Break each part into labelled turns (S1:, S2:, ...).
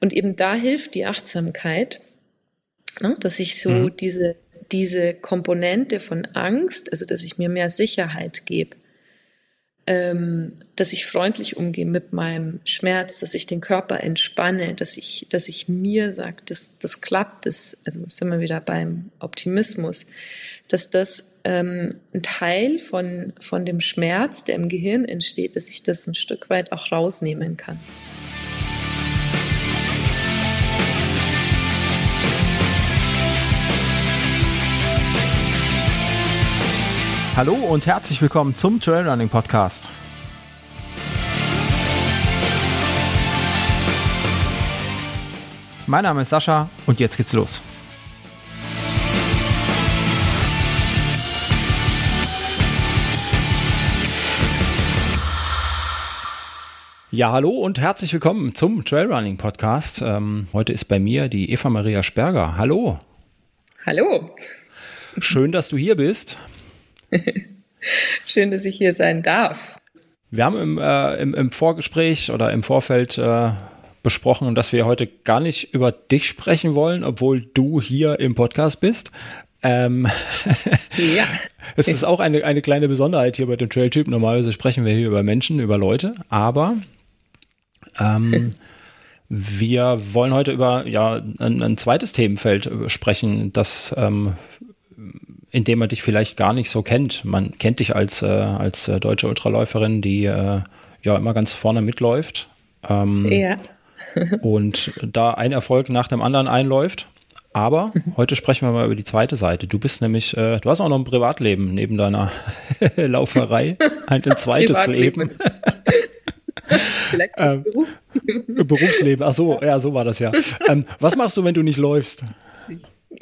S1: Und eben da hilft die Achtsamkeit, ne, dass ich so mhm. diese, diese Komponente von Angst, also dass ich mir mehr Sicherheit gebe, ähm, dass ich freundlich umgehe mit meinem Schmerz, dass ich den Körper entspanne, dass ich, dass ich mir sage, das, das klappt, das, also sind wir wieder beim Optimismus, dass das ähm, ein Teil von, von dem Schmerz, der im Gehirn entsteht, dass ich das ein Stück weit auch rausnehmen kann.
S2: Hallo und herzlich willkommen zum Trailrunning Podcast. Mein Name ist Sascha und jetzt geht's los. Ja, hallo und herzlich willkommen zum Trailrunning Podcast. Ähm, heute ist bei mir die Eva Maria Sperger. Hallo.
S1: Hallo.
S2: Schön, dass du hier bist.
S1: Schön, dass ich hier sein darf.
S2: Wir haben im, äh, im, im, Vorgespräch oder im Vorfeld äh, besprochen, dass wir heute gar nicht über dich sprechen wollen, obwohl du hier im Podcast bist. Ähm, ja. es ist auch eine, eine kleine Besonderheit hier bei dem Trail-Typ. Normalerweise sprechen wir hier über Menschen, über Leute, aber ähm, wir wollen heute über ja, ein, ein zweites Themenfeld sprechen, das ähm, in dem man dich vielleicht gar nicht so kennt. Man kennt dich als, äh, als äh, deutsche Ultraläuferin, die äh, ja immer ganz vorne mitläuft. Ähm, ja. und da ein Erfolg nach dem anderen einläuft. Aber heute sprechen wir mal über die zweite Seite. Du bist nämlich, äh, du hast auch noch ein Privatleben neben deiner Lauferei. Halt ein zweites Leben. Vielleicht ähm, Berufsleben. Berufsleben, ach so, ja, so war das ja. Ähm, was machst du, wenn du nicht läufst?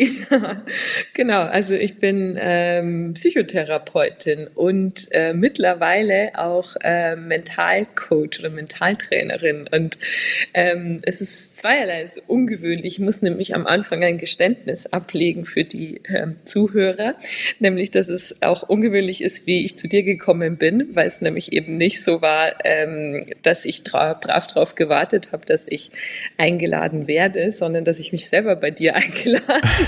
S1: Ja, genau. Also ich bin ähm, Psychotherapeutin und äh, mittlerweile auch äh, Mentalcoach oder Mentaltrainerin. Und ähm, es ist zweierlei es ist ungewöhnlich. Ich muss nämlich am Anfang ein Geständnis ablegen für die ähm, Zuhörer, nämlich dass es auch ungewöhnlich ist, wie ich zu dir gekommen bin, weil es nämlich eben nicht so war, ähm, dass ich brav darauf gewartet habe, dass ich eingeladen werde, sondern dass ich mich selber bei dir eingeladen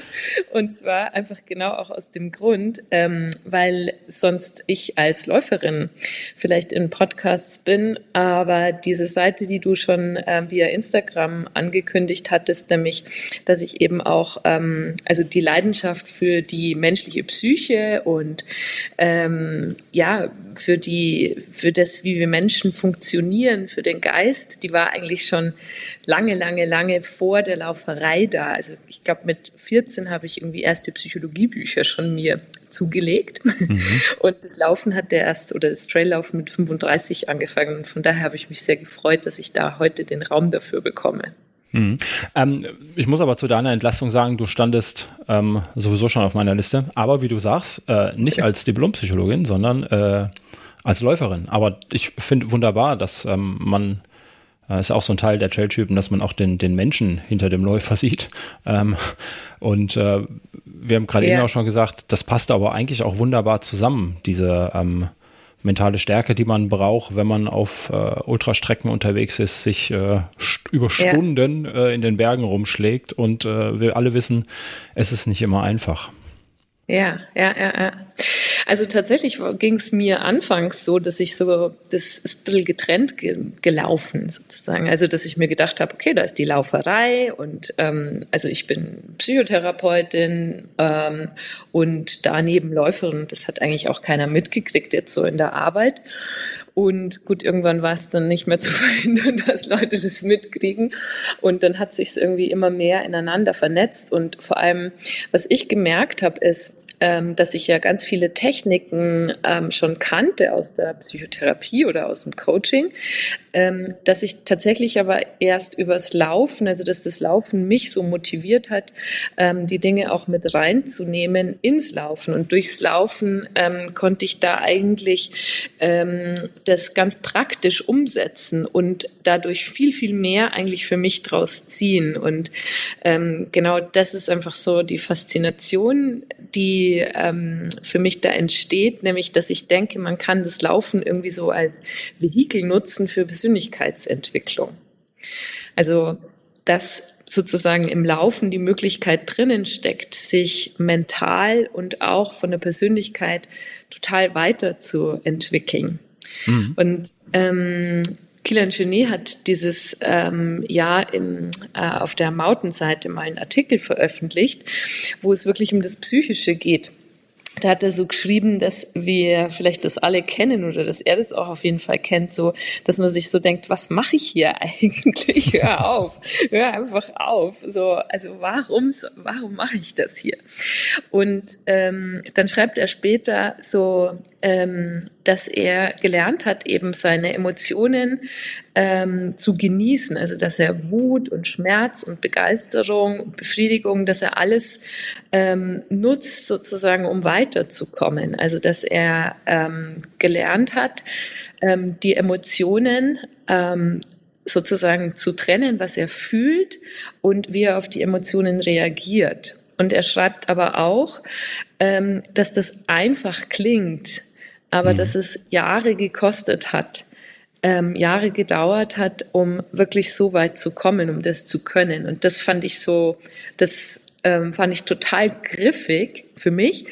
S1: und zwar einfach genau auch aus dem Grund, ähm, weil sonst ich als Läuferin vielleicht in Podcasts bin, aber diese Seite, die du schon äh, via Instagram angekündigt hattest, nämlich, dass ich eben auch, ähm, also die Leidenschaft für die menschliche Psyche und ähm, ja, für die, für das, wie wir Menschen funktionieren, für den Geist, die war eigentlich schon lange, lange, lange vor der Lauferei da. Also ich glaube, mit 14 habe ich irgendwie erste Psychologiebücher schon mir zugelegt. Mhm. Und das Laufen hat der erst, oder das Traillaufen mit 35 angefangen. Und von daher habe ich mich sehr gefreut, dass ich da heute den Raum dafür bekomme.
S2: Mhm. Ähm, ich muss aber zu deiner Entlastung sagen, du standest ähm, sowieso schon auf meiner Liste, aber wie du sagst, äh, nicht als Diplompsychologin, sondern äh, als Läuferin. Aber ich finde wunderbar, dass ähm, man ist auch so ein Teil der Trailtypen, dass man auch den, den Menschen hinter dem Läufer sieht. Ähm, und äh, wir haben gerade ja. eben auch schon gesagt, das passt aber eigentlich auch wunderbar zusammen, diese ähm, mentale Stärke, die man braucht, wenn man auf äh, Ultrastrecken unterwegs ist, sich äh, st über Stunden ja. äh, in den Bergen rumschlägt und äh, wir alle wissen, es ist nicht immer einfach.
S1: Ja, ja, ja, ja. Also tatsächlich ging es mir anfangs so, dass ich so, das ist ein bisschen getrennt ge gelaufen sozusagen. Also dass ich mir gedacht habe, okay, da ist die Lauferei und ähm, also ich bin Psychotherapeutin ähm, und daneben Läuferin. Das hat eigentlich auch keiner mitgekriegt jetzt so in der Arbeit. Und gut, irgendwann war es dann nicht mehr zu verhindern, dass Leute das mitkriegen. Und dann hat sich es irgendwie immer mehr ineinander vernetzt. Und vor allem, was ich gemerkt habe, ist, ähm, dass ich ja ganz viele Techniken ähm, schon kannte aus der Psychotherapie oder aus dem Coaching, ähm, dass ich tatsächlich aber erst übers Laufen, also dass das Laufen mich so motiviert hat, ähm, die Dinge auch mit reinzunehmen ins Laufen. Und durchs Laufen ähm, konnte ich da eigentlich ähm, das ganz praktisch umsetzen und dadurch viel, viel mehr eigentlich für mich draus ziehen. Und genau das ist einfach so die Faszination, die ähm, für mich da entsteht, nämlich dass ich denke, man kann das Laufen irgendwie so als Vehikel nutzen für Persönlichkeitsentwicklung. Also, dass sozusagen im Laufen die Möglichkeit drinnen steckt, sich mental und auch von der Persönlichkeit total weiterzuentwickeln. Mhm. Und ähm, Kilian Genet hat dieses ähm, Jahr im, äh, auf der Mautenseite mal einen Artikel veröffentlicht, wo es wirklich um das Psychische geht da hat er so geschrieben, dass wir vielleicht das alle kennen oder dass er das auch auf jeden Fall kennt, so, dass man sich so denkt, was mache ich hier eigentlich? Hör auf, hör einfach auf. So, also warum, warum mache ich das hier? Und ähm, dann schreibt er später so, ähm, dass er gelernt hat, eben seine Emotionen ähm, zu genießen. Also dass er Wut und Schmerz und Begeisterung und Befriedigung, dass er alles ähm, nutzt sozusagen, um weiterzukommen. Also dass er ähm, gelernt hat, ähm, die Emotionen ähm, sozusagen zu trennen, was er fühlt und wie er auf die Emotionen reagiert. Und er schreibt aber auch, dass das einfach klingt, aber mhm. dass es Jahre gekostet hat, ähm, Jahre gedauert hat, um wirklich so weit zu kommen, um das zu können. Und das fand ich so, das ähm, fand ich total griffig für mich,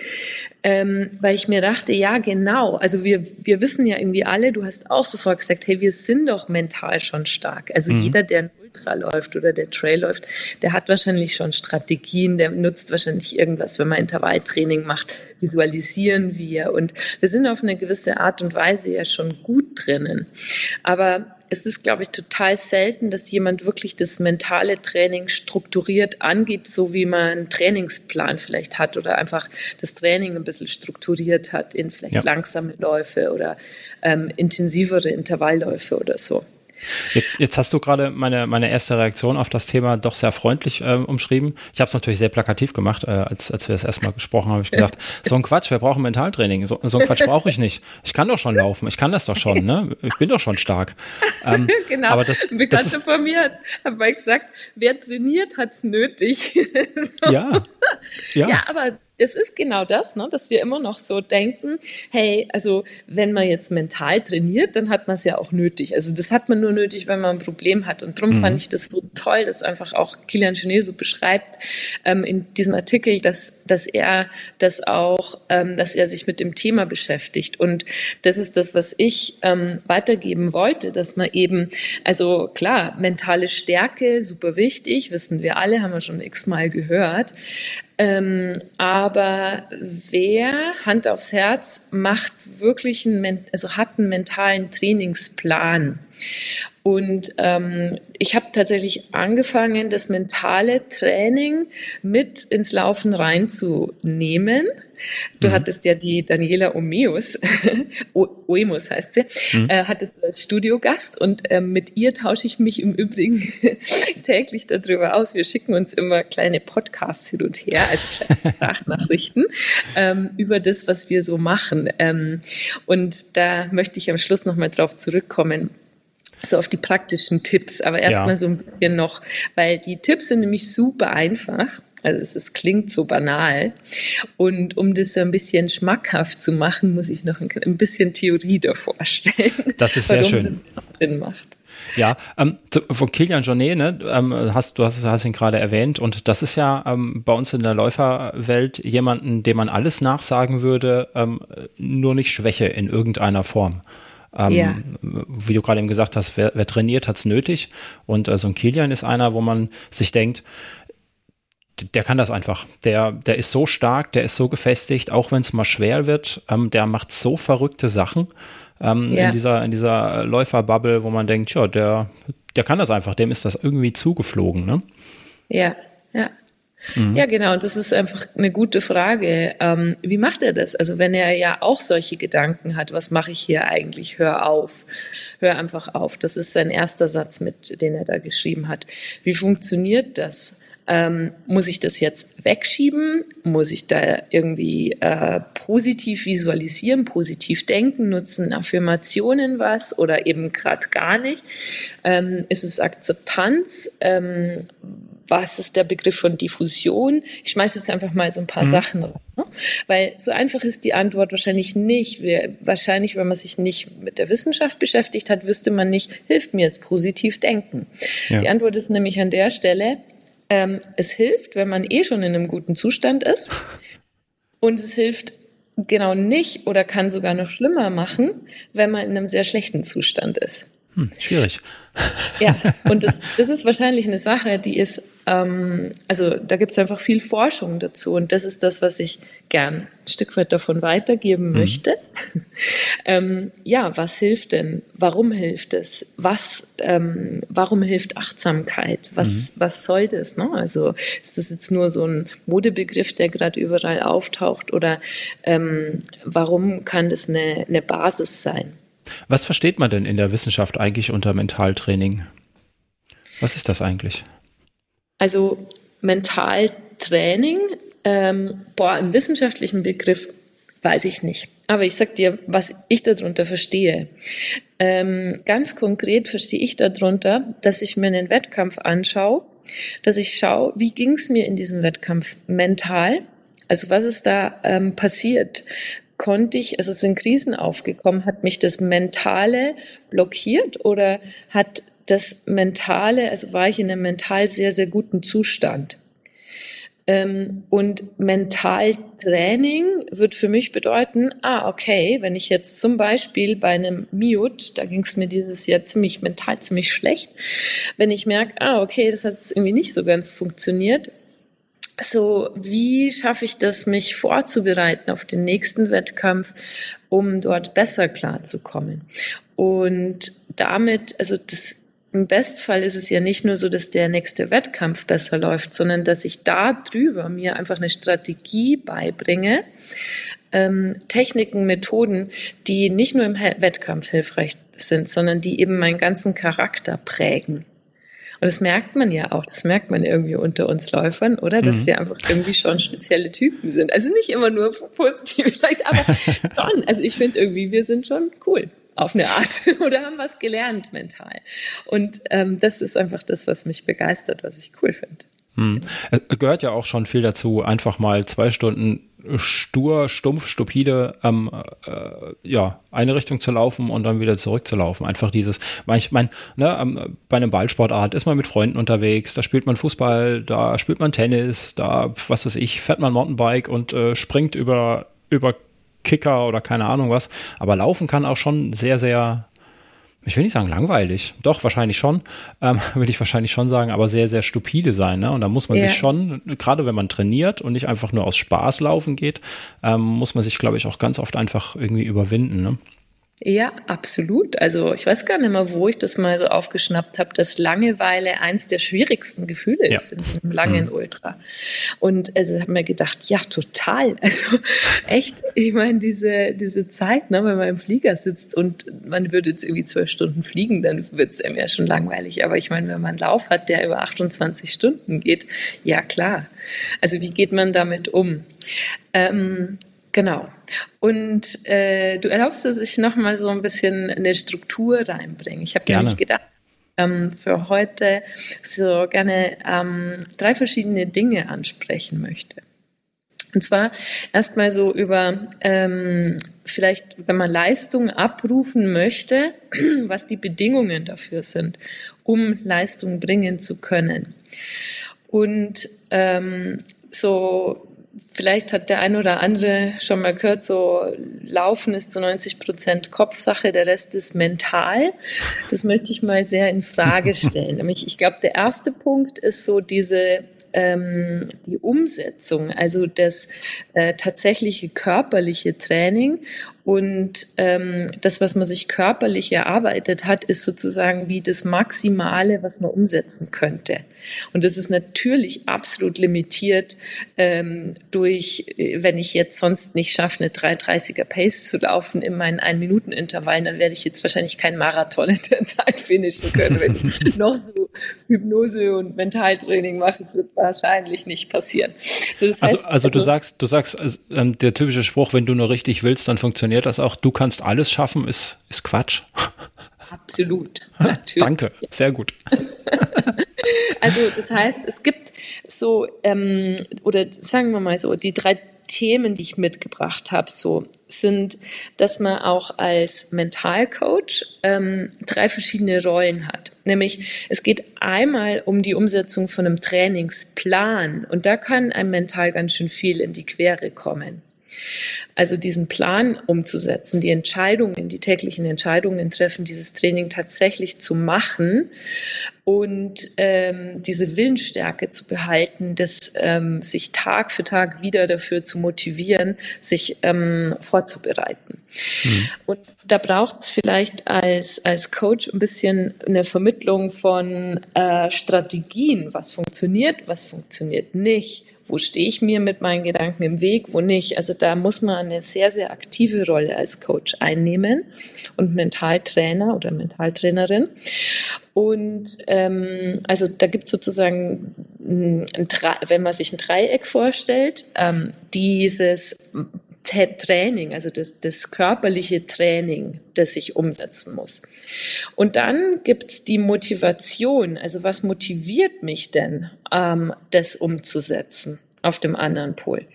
S1: ähm, weil ich mir dachte, ja, genau. Also wir, wir wissen ja irgendwie alle, du hast auch sofort gesagt, hey, wir sind doch mental schon stark. Also mhm. jeder, der Ultra läuft oder der Trail läuft, der hat wahrscheinlich schon Strategien, der nutzt wahrscheinlich irgendwas, wenn man Intervalltraining macht, visualisieren wir. Und wir sind auf eine gewisse Art und Weise ja schon gut drinnen. Aber es ist, glaube ich, total selten, dass jemand wirklich das mentale Training strukturiert angeht, so wie man einen Trainingsplan vielleicht hat oder einfach das Training ein bisschen strukturiert hat in vielleicht ja. langsame Läufe oder ähm, intensivere Intervallläufe oder so.
S2: Jetzt, jetzt, hast du gerade meine, meine erste Reaktion auf das Thema doch sehr freundlich äh, umschrieben. Ich habe es natürlich sehr plakativ gemacht, äh, als, als wir das erstmal gesprochen haben. Habe ich gesagt, so ein Quatsch, wir brauchen Mentaltraining. So, so ein Quatsch brauche ich nicht. Ich kann doch schon laufen. Ich kann das doch schon. Ne? Ich bin doch schon stark.
S1: Ähm, genau. Aber das, Bekannte das ist, von mir hat mal gesagt, wer trainiert, hat es nötig.
S2: so. ja.
S1: ja. Ja, aber das ist genau das, ne, dass wir immer noch so denken, hey, also wenn man jetzt mental trainiert, dann hat man es ja auch nötig. Also das hat man nur nötig, wenn man ein Problem hat. Und darum mhm. fand ich das so toll, dass einfach auch Kilian Genet so beschreibt ähm, in diesem Artikel, dass, dass er das auch, ähm, dass er sich mit dem Thema beschäftigt. Und das ist das, was ich ähm, weitergeben wollte, dass man eben, also klar, mentale Stärke, super wichtig, wissen wir alle, haben wir schon x-mal gehört. Ähm, aber wer, Hand aufs Herz, macht wirklich einen, also hat einen mentalen Trainingsplan? Und ähm, ich habe tatsächlich angefangen, das mentale Training mit ins Laufen reinzunehmen. Du mhm. hattest ja die Daniela Omeus, Oemus heißt sie, mhm. äh, hattest du als Studiogast und äh, mit ihr tausche ich mich im Übrigen täglich darüber aus. Wir schicken uns immer kleine Podcasts hin und her, also kleine Sprachnachrichten ähm, über das, was wir so machen. Ähm, und da möchte ich am Schluss nochmal drauf zurückkommen so auf die praktischen Tipps, aber erstmal ja. so ein bisschen noch, weil die Tipps sind nämlich super einfach. Also es, es, klingt so banal. Und um das so ein bisschen schmackhaft zu machen, muss ich noch ein, ein bisschen Theorie davor stellen.
S2: Das ist sehr schön. Das Sinn macht. Ja, ähm, von Kilian Jornet, ne, ähm, hast, du hast, hast ihn gerade erwähnt und das ist ja ähm, bei uns in der Läuferwelt jemanden, dem man alles nachsagen würde, ähm, nur nicht Schwäche in irgendeiner Form. Ähm, ja. Wie du gerade eben gesagt hast, wer, wer trainiert, hat es nötig. Und äh, so ein Kilian ist einer, wo man sich denkt, der kann das einfach. Der, der ist so stark, der ist so gefestigt, auch wenn es mal schwer wird. Ähm, der macht so verrückte Sachen ähm, ja. in dieser, in dieser Läuferbubble, wo man denkt, ja, der, der kann das einfach, dem ist das irgendwie zugeflogen, ne?
S1: Ja, ja. Mhm. Ja, genau. Und das ist einfach eine gute Frage. Ähm, wie macht er das? Also wenn er ja auch solche Gedanken hat, was mache ich hier eigentlich? Hör auf. Hör einfach auf. Das ist sein erster Satz, mit den er da geschrieben hat. Wie funktioniert das? Ähm, muss ich das jetzt wegschieben? Muss ich da irgendwie äh, positiv visualisieren, positiv denken, nutzen Affirmationen was oder eben gerade gar nicht? Ähm, ist es Akzeptanz? Ähm, was ist der Begriff von Diffusion? Ich schmeiße jetzt einfach mal so ein paar mhm. Sachen rein. Ne? Weil so einfach ist die Antwort wahrscheinlich nicht. Wir, wahrscheinlich, wenn man sich nicht mit der Wissenschaft beschäftigt hat, wüsste man nicht, hilft mir jetzt positiv denken. Ja. Die Antwort ist nämlich an der Stelle, ähm, es hilft, wenn man eh schon in einem guten Zustand ist. Und es hilft genau nicht oder kann sogar noch schlimmer machen, wenn man in einem sehr schlechten Zustand ist.
S2: Hm, schwierig.
S1: Ja, und das, das ist wahrscheinlich eine Sache, die ist, ähm, also da gibt es einfach viel Forschung dazu und das ist das, was ich gern ein Stück weit davon weitergeben mhm. möchte. ähm, ja, was hilft denn? Warum hilft es? Was, ähm, warum hilft Achtsamkeit? Was, mhm. was soll das? Ne? Also ist das jetzt nur so ein Modebegriff, der gerade überall auftaucht oder ähm, warum kann das eine, eine Basis sein?
S2: Was versteht man denn in der Wissenschaft eigentlich unter Mentaltraining? Was ist das eigentlich?
S1: Also Mentaltraining, ähm, boah, einen wissenschaftlichen Begriff weiß ich nicht. Aber ich sag dir, was ich darunter verstehe. Ähm, ganz konkret verstehe ich darunter, dass ich mir einen Wettkampf anschaue, dass ich schaue, wie ging es mir in diesem Wettkampf mental? Also was ist da ähm, passiert? Konnte ich, also sind Krisen aufgekommen, hat mich das Mentale blockiert oder hat das Mentale, also war ich in einem mental sehr, sehr guten Zustand. Ähm, und Mentaltraining wird für mich bedeuten, ah, okay, wenn ich jetzt zum Beispiel bei einem Mute, da ging es mir dieses Jahr ziemlich mental ziemlich schlecht, wenn ich merke, ah, okay, das hat irgendwie nicht so ganz funktioniert, so, wie schaffe ich das, mich vorzubereiten auf den nächsten Wettkampf, um dort besser klarzukommen? Und damit, also das, im Bestfall ist es ja nicht nur so, dass der nächste Wettkampf besser läuft, sondern dass ich da drüber mir einfach eine Strategie beibringe, ähm, Techniken, Methoden, die nicht nur im Wettkampf hilfreich sind, sondern die eben meinen ganzen Charakter prägen. Und das merkt man ja auch, das merkt man irgendwie unter uns Läufern, oder? Dass mhm. wir einfach irgendwie schon spezielle Typen sind. Also nicht immer nur positiv vielleicht, aber schon. Also ich finde irgendwie, wir sind schon cool auf eine Art oder haben was gelernt mental. Und ähm, das ist einfach das, was mich begeistert, was ich cool finde.
S2: Hm. Es gehört ja auch schon viel dazu, einfach mal zwei Stunden stur, stumpf, stupide ähm, äh, ja, eine Richtung zu laufen und dann wieder zurückzulaufen. Einfach dieses, ich meine, ne, ähm, bei einem Ballsportart ist man mit Freunden unterwegs, da spielt man Fußball, da spielt man Tennis, da, was weiß ich, fährt man Mountainbike und äh, springt über, über Kicker oder keine Ahnung was. Aber laufen kann auch schon sehr, sehr ich will nicht sagen langweilig, doch wahrscheinlich schon, ähm, würde ich wahrscheinlich schon sagen, aber sehr, sehr stupide sein. Ne? Und da muss man ja. sich schon, gerade wenn man trainiert und nicht einfach nur aus Spaß laufen geht, ähm, muss man sich, glaube ich, auch ganz oft einfach irgendwie überwinden. Ne?
S1: Ja, absolut. Also ich weiß gar nicht mehr, wo ich das mal so aufgeschnappt habe, dass Langeweile eins der schwierigsten Gefühle ja. ist in so einem langen mhm. Ultra. Und also habe mir gedacht, ja, total. Also echt, ich meine, diese, diese Zeit, ne, wenn man im Flieger sitzt und man würde jetzt irgendwie zwölf Stunden fliegen, dann wird es einem ja schon langweilig. Aber ich meine, wenn man einen Lauf hat, der über 28 Stunden geht, ja klar. Also wie geht man damit um? Ähm, Genau. Und äh, du erlaubst, dass ich nochmal so ein bisschen eine Struktur reinbringe. Ich habe nämlich gedacht, ähm, für heute so gerne ähm, drei verschiedene Dinge ansprechen möchte. Und zwar erstmal so über ähm, vielleicht, wenn man Leistung abrufen möchte, was die Bedingungen dafür sind, um Leistung bringen zu können. Und ähm, so vielleicht hat der ein oder andere schon mal gehört, so Laufen ist zu 90 Prozent Kopfsache, der Rest ist mental. Das möchte ich mal sehr in Frage stellen. Nämlich, ich glaube, der erste Punkt ist so diese ähm, die Umsetzung, also das äh, tatsächliche körperliche Training und ähm, das, was man sich körperlich erarbeitet hat, ist sozusagen wie das Maximale, was man umsetzen könnte. Und das ist natürlich absolut limitiert ähm, durch, äh, wenn ich jetzt sonst nicht schaffe, eine 330er Pace zu laufen in meinen Ein-Minuten-Intervallen, dann werde ich jetzt wahrscheinlich keinen Marathon in der Zeit finishen können, wenn ich noch so Hypnose und Mentaltraining mache. Es wird wahrscheinlich nicht passieren.
S2: So, das also, heißt, also, also, du sagst, du sagst, also, ähm, der typische Spruch, wenn du nur richtig willst, dann funktioniert funktioniert das auch. Du kannst alles schaffen, ist, ist Quatsch.
S1: Absolut,
S2: natürlich. Danke, sehr gut.
S1: Also das heißt, es gibt so, ähm, oder sagen wir mal so, die drei Themen, die ich mitgebracht habe, so sind, dass man auch als Mentalcoach ähm, drei verschiedene Rollen hat. Nämlich es geht einmal um die Umsetzung von einem Trainingsplan und da kann einem mental ganz schön viel in die Quere kommen. Also diesen Plan umzusetzen, die Entscheidungen, die täglichen Entscheidungen treffen, dieses Training tatsächlich zu machen und ähm, diese Willensstärke zu behalten, das ähm, sich Tag für Tag wieder dafür zu motivieren, sich ähm, vorzubereiten. Mhm. Und da braucht es vielleicht als, als Coach ein bisschen eine Vermittlung von äh, Strategien, was funktioniert, was funktioniert nicht wo stehe ich mir mit meinen Gedanken im Weg, wo nicht. Also da muss man eine sehr, sehr aktive Rolle als Coach einnehmen und Mentaltrainer oder Mentaltrainerin. Und ähm, also da gibt es sozusagen, ein, wenn man sich ein Dreieck vorstellt, ähm, dieses Training, also das, das körperliche Training, das ich umsetzen muss. Und dann gibt es die Motivation, also was motiviert mich denn, ähm, das umzusetzen? Auf dem anderen Pol.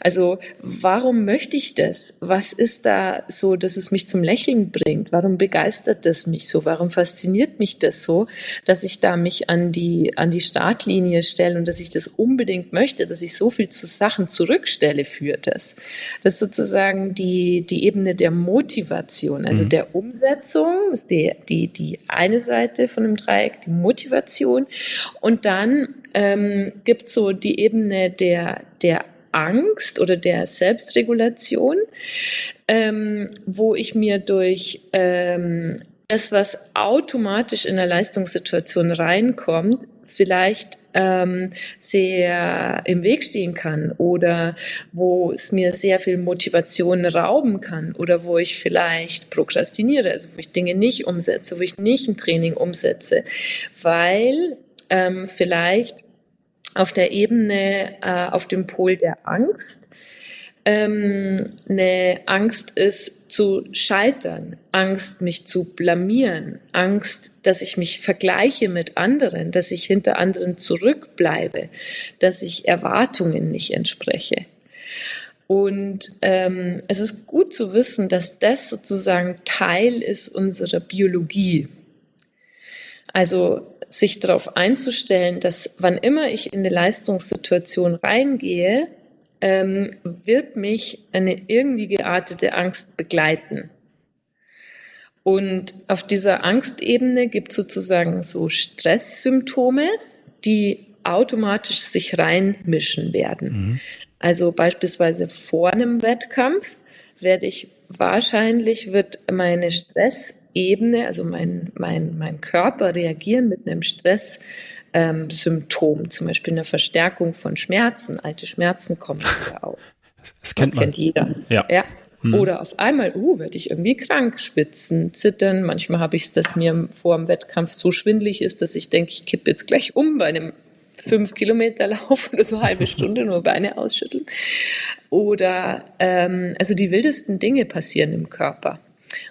S1: Also warum möchte ich das? Was ist da so, dass es mich zum Lächeln bringt? Warum begeistert das mich so? Warum fasziniert mich das so, dass ich da mich an die, an die Startlinie stelle und dass ich das unbedingt möchte, dass ich so viel zu Sachen zurückstelle für das? Das ist sozusagen die, die Ebene der Motivation, also mhm. der Umsetzung, ist die, die, die eine Seite von dem Dreieck, die Motivation und dann ähm, gibt so die Ebene der, der Angst oder der Selbstregulation, ähm, wo ich mir durch ähm, das, was automatisch in der Leistungssituation reinkommt, vielleicht ähm, sehr im Weg stehen kann oder wo es mir sehr viel Motivation rauben kann oder wo ich vielleicht prokrastiniere, also wo ich Dinge nicht umsetze, wo ich nicht ein Training umsetze, weil ähm, vielleicht auf der Ebene, äh, auf dem Pol der Angst, ähm, eine Angst ist zu scheitern, Angst, mich zu blamieren, Angst, dass ich mich vergleiche mit anderen, dass ich hinter anderen zurückbleibe, dass ich Erwartungen nicht entspreche. Und ähm, es ist gut zu wissen, dass das sozusagen Teil ist unserer Biologie. Also sich darauf einzustellen, dass wann immer ich in eine Leistungssituation reingehe, ähm, wird mich eine irgendwie geartete Angst begleiten. Und auf dieser Angstebene gibt es sozusagen so Stresssymptome, die automatisch sich reinmischen werden. Mhm. Also beispielsweise vor einem Wettkampf werde ich wahrscheinlich wird meine Stressebene, also mein, mein, mein Körper reagieren mit einem Stresssymptom, ähm, zum Beispiel eine Verstärkung von Schmerzen. Alte Schmerzen kommen wieder auf.
S2: Das, das kennt man.
S1: Kennt jeder.
S2: Ja.
S1: ja. Hm. Oder auf einmal, uh, werde ich irgendwie krank, spitzen, zittern. Manchmal habe ich es, dass mir vor dem Wettkampf so schwindlig ist, dass ich denke, ich kippe jetzt gleich um bei einem fünf Kilometer laufen oder so eine halbe Stunde nur Beine ausschütteln. Oder ähm, also die wildesten Dinge passieren im Körper.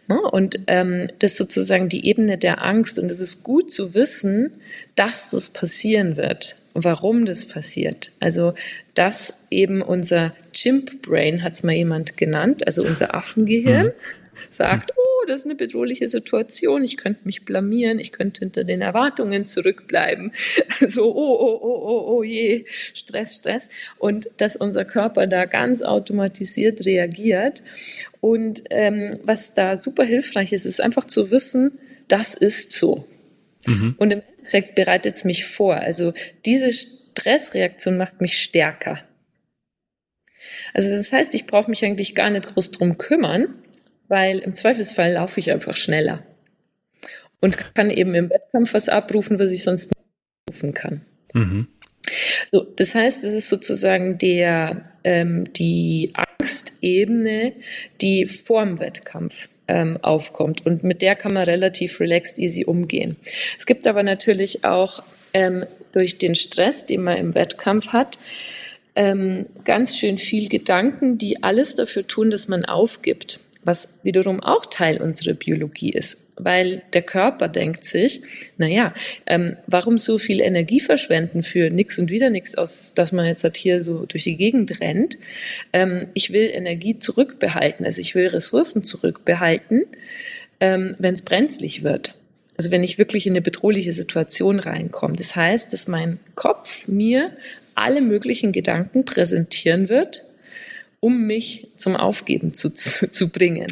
S1: Ne? Und ähm, das ist sozusagen die Ebene der Angst. Und es ist gut zu wissen, dass das passieren wird. Warum das passiert. Also, dass eben unser Chimp Brain, hat es mal jemand genannt, also unser Affengehirn, mhm. Sagt, oh, das ist eine bedrohliche Situation, ich könnte mich blamieren, ich könnte hinter den Erwartungen zurückbleiben. So, oh, oh, oh, oh, oh je, Stress, Stress. Und dass unser Körper da ganz automatisiert reagiert. Und ähm, was da super hilfreich ist, ist einfach zu wissen, das ist so. Mhm. Und im Endeffekt bereitet es mich vor. Also diese Stressreaktion macht mich stärker. Also das heißt, ich brauche mich eigentlich gar nicht groß drum kümmern, weil im Zweifelsfall laufe ich einfach schneller und kann eben im Wettkampf was abrufen, was ich sonst nicht rufen kann. Mhm. So, das heißt, es ist sozusagen der, ähm, die Angstebene, die vorm Wettkampf ähm, aufkommt. Und mit der kann man relativ relaxed easy umgehen. Es gibt aber natürlich auch ähm, durch den Stress, den man im Wettkampf hat, ähm, ganz schön viel Gedanken, die alles dafür tun, dass man aufgibt. Was wiederum auch Teil unserer Biologie ist. Weil der Körper denkt sich, naja, ähm, warum so viel Energie verschwenden für nichts und wieder nichts, aus, dass man jetzt halt hier so durch die Gegend rennt. Ähm, ich will Energie zurückbehalten, also ich will Ressourcen zurückbehalten, ähm, wenn es brenzlig wird. Also wenn ich wirklich in eine bedrohliche Situation reinkomme. Das heißt, dass mein Kopf mir alle möglichen Gedanken präsentieren wird, um mich zum Aufgeben zu, zu, zu bringen.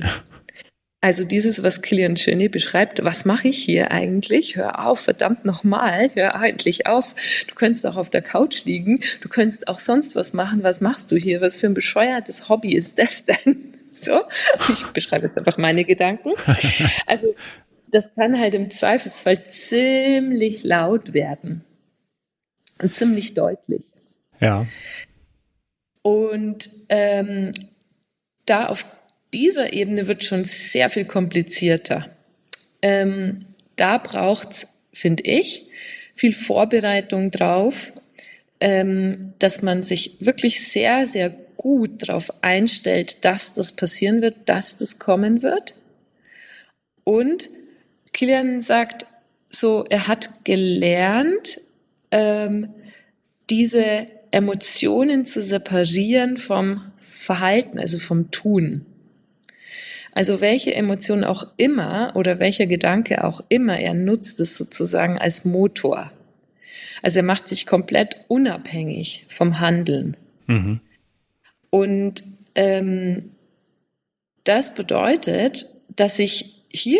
S1: Also dieses, was Kilian Schöne beschreibt, was mache ich hier eigentlich? Hör auf, verdammt nochmal, hör endlich auf. Du könntest auch auf der Couch liegen, du könntest auch sonst was machen. Was machst du hier? Was für ein bescheuertes Hobby ist das denn? So, ich beschreibe jetzt einfach meine Gedanken. Also das kann halt im Zweifelsfall ziemlich laut werden und ziemlich deutlich.
S2: Ja.
S1: Und ähm, da auf dieser Ebene wird schon sehr viel komplizierter. Ähm, da braucht es, finde ich, viel Vorbereitung drauf, ähm, dass man sich wirklich sehr, sehr gut darauf einstellt, dass das passieren wird, dass das kommen wird. Und Kilian sagt so, er hat gelernt, ähm, diese Emotionen zu separieren vom Verhalten, also vom Tun. Also welche Emotion auch immer oder welcher Gedanke auch immer, er nutzt es sozusagen als Motor. Also er macht sich komplett unabhängig vom Handeln. Mhm. Und ähm, das bedeutet, dass ich hier,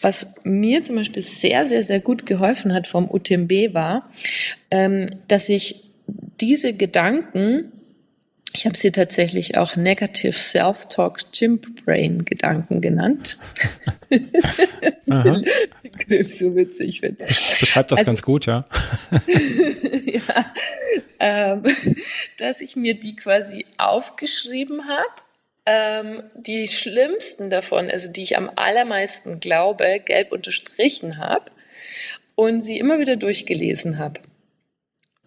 S1: was mir zum Beispiel sehr, sehr, sehr gut geholfen hat vom UTMB war, ähm, dass ich diese Gedanken, ich habe sie tatsächlich auch Negative Self-Talk Chimp Brain Gedanken genannt.
S2: Begriff so witzig finde. Beschreibt das also, ganz gut, ja.
S1: ja, ähm, dass ich mir die quasi aufgeschrieben habe. Ähm, die schlimmsten davon, also die ich am allermeisten glaube, gelb unterstrichen habe und sie immer wieder durchgelesen habe.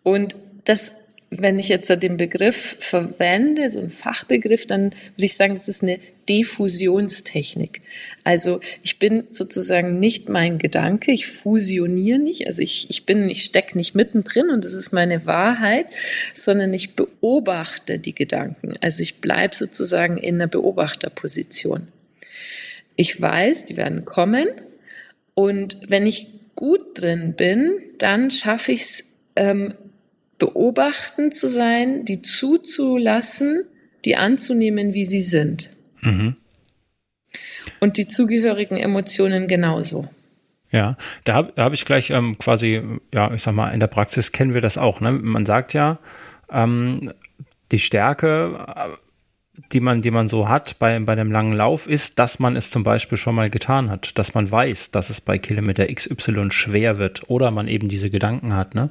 S1: Und das, wenn ich jetzt den Begriff verwende, so ein Fachbegriff, dann würde ich sagen, das ist eine Diffusionstechnik. Also ich bin sozusagen nicht mein Gedanke, ich fusioniere nicht, also ich, ich bin, ich stecke nicht mittendrin und das ist meine Wahrheit, sondern ich beobachte die Gedanken. Also ich bleibe sozusagen in einer Beobachterposition. Ich weiß, die werden kommen und wenn ich gut drin bin, dann schaffe ich es, ähm, beobachten zu sein, die zuzulassen, die anzunehmen, wie sie sind. Mhm. Und die zugehörigen Emotionen genauso.
S2: Ja, da habe hab ich gleich ähm, quasi, ja, ich sag mal, in der Praxis kennen wir das auch. Ne? Man sagt ja, ähm, die Stärke, äh, die man, die man so hat bei, bei einem langen Lauf, ist, dass man es zum Beispiel schon mal getan hat, dass man weiß, dass es bei Kilometer XY schwer wird oder man eben diese Gedanken hat. Ne?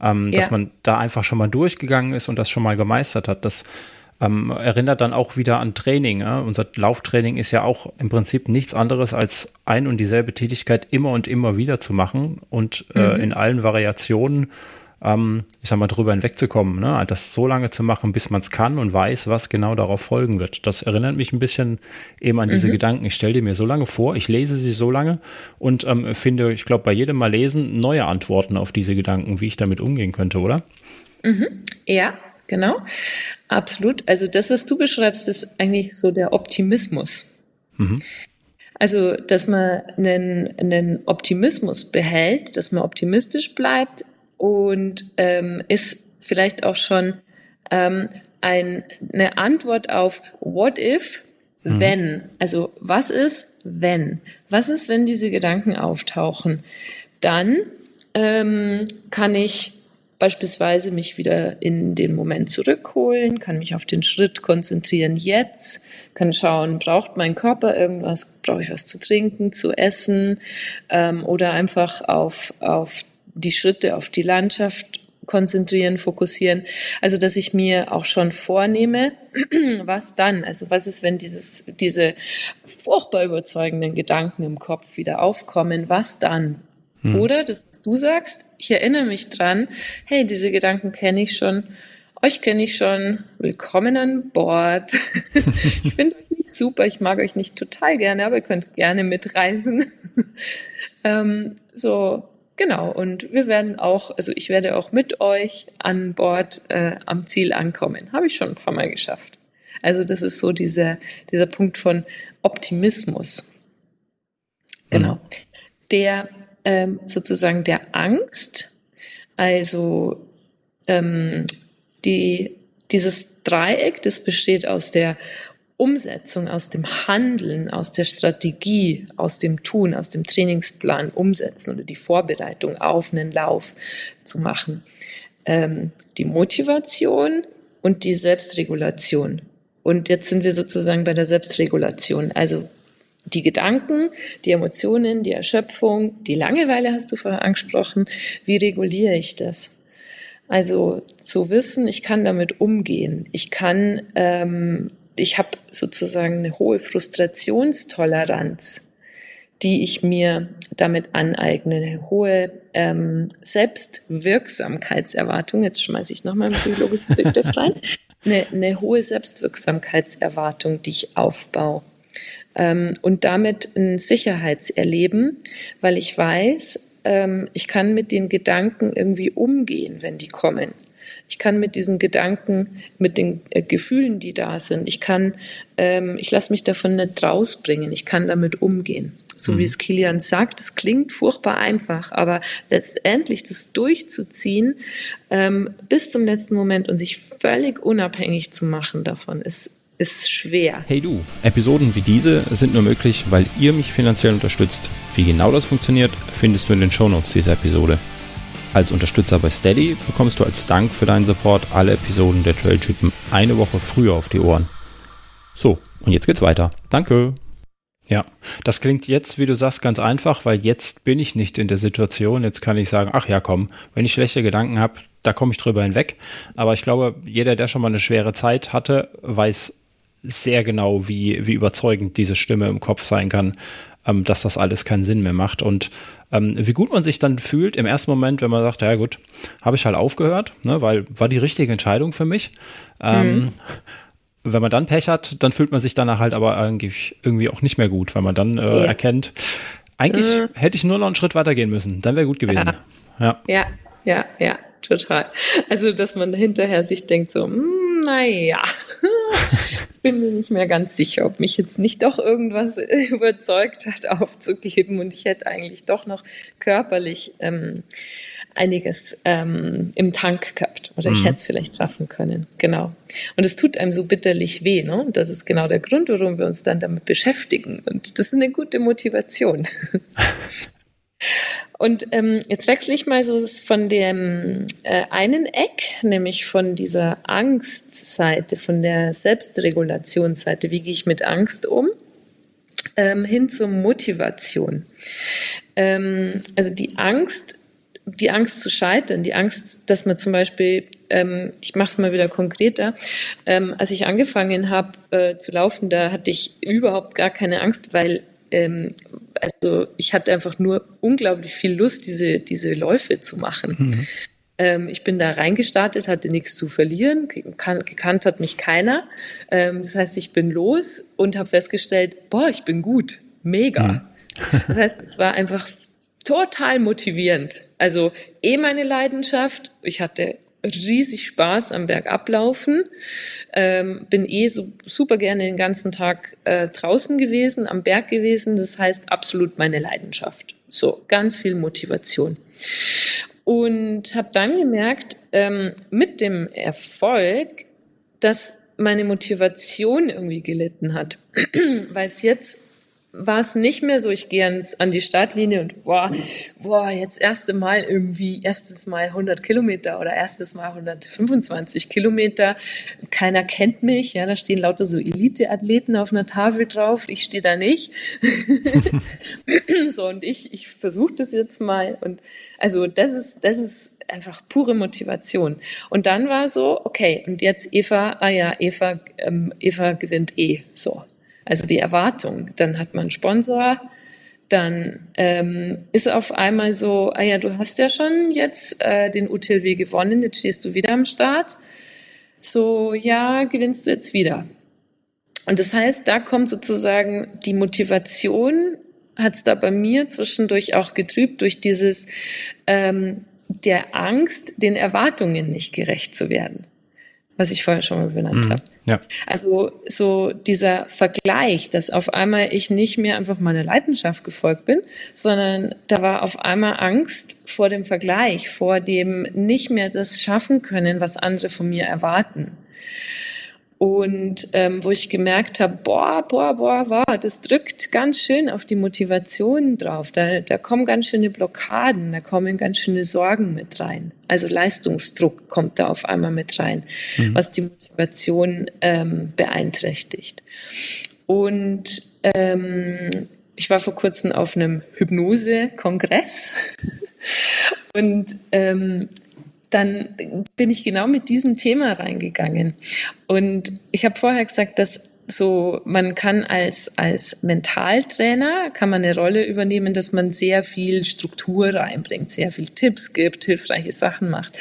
S2: Ähm, ja. dass man da einfach schon mal durchgegangen ist und das schon mal gemeistert hat. Das ähm, erinnert dann auch wieder an Training. Ja? Unser Lauftraining ist ja auch im Prinzip nichts anderes als ein und dieselbe Tätigkeit immer und immer wieder zu machen und äh, mhm. in allen Variationen ähm, ich sag mal, drüber hinwegzukommen, ne? das so lange zu machen, bis man es kann und weiß, was genau darauf folgen wird. Das erinnert mich ein bisschen eben an diese mhm. Gedanken. Ich stelle dir mir so lange vor, ich lese sie so lange und ähm, finde, ich glaube, bei jedem Mal lesen neue Antworten auf diese Gedanken, wie ich damit umgehen könnte, oder?
S1: Mhm. Ja, genau. Absolut. Also das, was du beschreibst, ist eigentlich so der Optimismus. Mhm. Also, dass man einen, einen Optimismus behält, dass man optimistisch bleibt, und ähm, ist vielleicht auch schon ähm, ein, eine Antwort auf What if, mhm. wenn. Also was ist, wenn? Was ist, wenn diese Gedanken auftauchen? Dann ähm, kann ich beispielsweise mich wieder in den Moment zurückholen, kann mich auf den Schritt konzentrieren jetzt, kann schauen, braucht mein Körper irgendwas, brauche ich was zu trinken, zu essen ähm, oder einfach auf, auf die Schritte auf die Landschaft konzentrieren, fokussieren. Also, dass ich mir auch schon vornehme, was dann? Also, was ist, wenn dieses, diese furchtbar überzeugenden Gedanken im Kopf wieder aufkommen? Was dann? Hm. Oder, das, was du sagst, ich erinnere mich dran, hey, diese Gedanken kenne ich schon, euch kenne ich schon, willkommen an Bord. ich finde euch super, ich mag euch nicht total gerne, aber ihr könnt gerne mitreisen. ähm, so, genau. Und wir werden auch, also ich werde auch mit euch an Bord äh, am Ziel ankommen. Habe ich schon ein paar Mal geschafft. Also das ist so dieser, dieser Punkt von Optimismus. Genau. Mhm. Der ähm, sozusagen der Angst, also ähm, die, dieses Dreieck, das besteht aus der Umsetzung, aus dem Handeln, aus der Strategie, aus dem Tun, aus dem Trainingsplan umsetzen oder die Vorbereitung auf einen Lauf zu machen. Ähm, die Motivation und die Selbstregulation. Und jetzt sind wir sozusagen bei der Selbstregulation. Also die Gedanken, die Emotionen, die Erschöpfung, die Langeweile hast du vorher angesprochen. Wie reguliere ich das? Also zu wissen, ich kann damit umgehen. Ich kann, ähm, ich habe sozusagen eine hohe Frustrationstoleranz, die ich mir damit aneigne, eine hohe ähm, Selbstwirksamkeitserwartung. Jetzt schmeiße ich nochmal einen psychologischen Begriff rein. Eine, eine hohe Selbstwirksamkeitserwartung, die ich aufbaue ähm, und damit ein Sicherheitserleben, weil ich weiß, ähm, ich kann mit den Gedanken irgendwie umgehen, wenn die kommen. Ich kann mit diesen Gedanken, mit den äh, Gefühlen, die da sind, ich kann, ähm, ich lasse mich davon nicht rausbringen, ich kann damit umgehen. So mhm. wie es Kilian sagt, es klingt furchtbar einfach, aber letztendlich das durchzuziehen ähm, bis zum letzten Moment und sich völlig unabhängig zu machen davon, ist ist schwer.
S2: Hey du, Episoden wie diese sind nur möglich, weil ihr mich finanziell unterstützt. Wie genau das funktioniert, findest du in den Shownotes dieser Episode. Als Unterstützer bei Steady bekommst du als Dank für deinen Support alle Episoden der Trailtypen eine Woche früher auf die Ohren. So, und jetzt geht's weiter. Danke. Ja, das klingt jetzt, wie du sagst, ganz einfach, weil jetzt bin ich nicht in der Situation. Jetzt kann ich sagen, ach ja, komm, wenn ich schlechte Gedanken habe, da komme ich drüber hinweg. Aber ich glaube, jeder, der schon mal eine schwere Zeit hatte, weiß sehr genau, wie, wie überzeugend diese Stimme im Kopf sein kann, ähm, dass das alles keinen Sinn mehr macht. Und ähm, wie gut man sich dann fühlt im ersten Moment, wenn man sagt, ja gut, habe ich halt aufgehört, ne, weil war die richtige Entscheidung für mich. Ähm, mhm. Wenn man dann Pech hat, dann fühlt man sich danach halt aber eigentlich irgendwie auch nicht mehr gut, weil man dann äh, ja. erkennt, eigentlich mhm. hätte ich nur noch einen Schritt weiter gehen müssen, dann wäre gut gewesen.
S1: Ja. ja, ja, ja, total. Also, dass man hinterher sich denkt so, hm, naja, bin mir nicht mehr ganz sicher, ob mich jetzt nicht doch irgendwas überzeugt hat, aufzugeben. Und ich hätte eigentlich doch noch körperlich ähm, einiges ähm, im Tank gehabt. Oder mhm. ich hätte es vielleicht schaffen können. Genau. Und es tut einem so bitterlich weh. Ne? Und das ist genau der Grund, warum wir uns dann damit beschäftigen. Und das ist eine gute Motivation. Und ähm, jetzt wechsle ich mal so von dem äh, einen Eck, nämlich von dieser Angstseite, von der Selbstregulationsseite, wie gehe ich mit Angst um, ähm, hin zur Motivation. Ähm, also die Angst, die Angst zu scheitern, die Angst, dass man zum Beispiel, ähm, ich mache es mal wieder konkreter, ähm, als ich angefangen habe äh, zu laufen, da hatte ich überhaupt gar keine Angst, weil ähm, also ich hatte einfach nur unglaublich viel Lust, diese, diese Läufe zu machen. Mhm. Ähm, ich bin da reingestartet, hatte nichts zu verlieren, gekannt, gekannt hat mich keiner. Ähm, das heißt, ich bin los und habe festgestellt, boah, ich bin gut, mega. Mhm. das heißt, es war einfach total motivierend. Also eh meine Leidenschaft. Ich hatte riesig Spaß am Bergablaufen. Ähm, bin eh so super gerne den ganzen Tag äh, draußen gewesen, am Berg gewesen. Das heißt absolut meine Leidenschaft. So, ganz viel Motivation. Und habe dann gemerkt, ähm, mit dem Erfolg, dass meine Motivation irgendwie gelitten hat, weil es jetzt war es nicht mehr so, ich gehe an die Startlinie und boah, boah, jetzt erste Mal irgendwie, erstes Mal 100 Kilometer oder erstes Mal 125 Kilometer. Keiner kennt mich, ja, da stehen lauter so Elite-Athleten auf einer Tafel drauf, ich stehe da nicht. so, und ich, ich versuche das jetzt mal und also das ist, das ist einfach pure Motivation. Und dann war so, okay, und jetzt Eva, ah ja, Eva, ähm, Eva gewinnt eh, so. Also die Erwartung. Dann hat man Sponsor, dann ähm, ist auf einmal so, ah ja, du hast ja schon jetzt äh, den UTLW gewonnen, jetzt stehst du wieder am Start. So, ja, gewinnst du jetzt wieder. Und das heißt, da kommt sozusagen die Motivation, hat es da bei mir zwischendurch auch getrübt durch dieses ähm, der Angst, den Erwartungen nicht gerecht zu werden was ich vorher schon mal benannt mhm. habe. Ja. Also so dieser Vergleich, dass auf einmal ich nicht mehr einfach meiner Leidenschaft gefolgt bin, sondern da war auf einmal Angst vor dem Vergleich, vor dem nicht mehr das schaffen können, was andere von mir erwarten und ähm, wo ich gemerkt habe, boah, boah, boah, boah, das drückt ganz schön auf die Motivation drauf. Da, da kommen ganz schöne Blockaden, da kommen ganz schöne Sorgen mit rein. Also Leistungsdruck kommt da auf einmal mit rein, mhm. was die Motivation ähm, beeinträchtigt. Und ähm, ich war vor kurzem auf einem Hypnose-Kongress und ähm, dann bin ich genau mit diesem Thema reingegangen. Und ich habe vorher gesagt, dass so, man kann als, als Mentaltrainer, kann man eine Rolle übernehmen, dass man sehr viel Struktur reinbringt, sehr viel Tipps gibt, hilfreiche Sachen macht.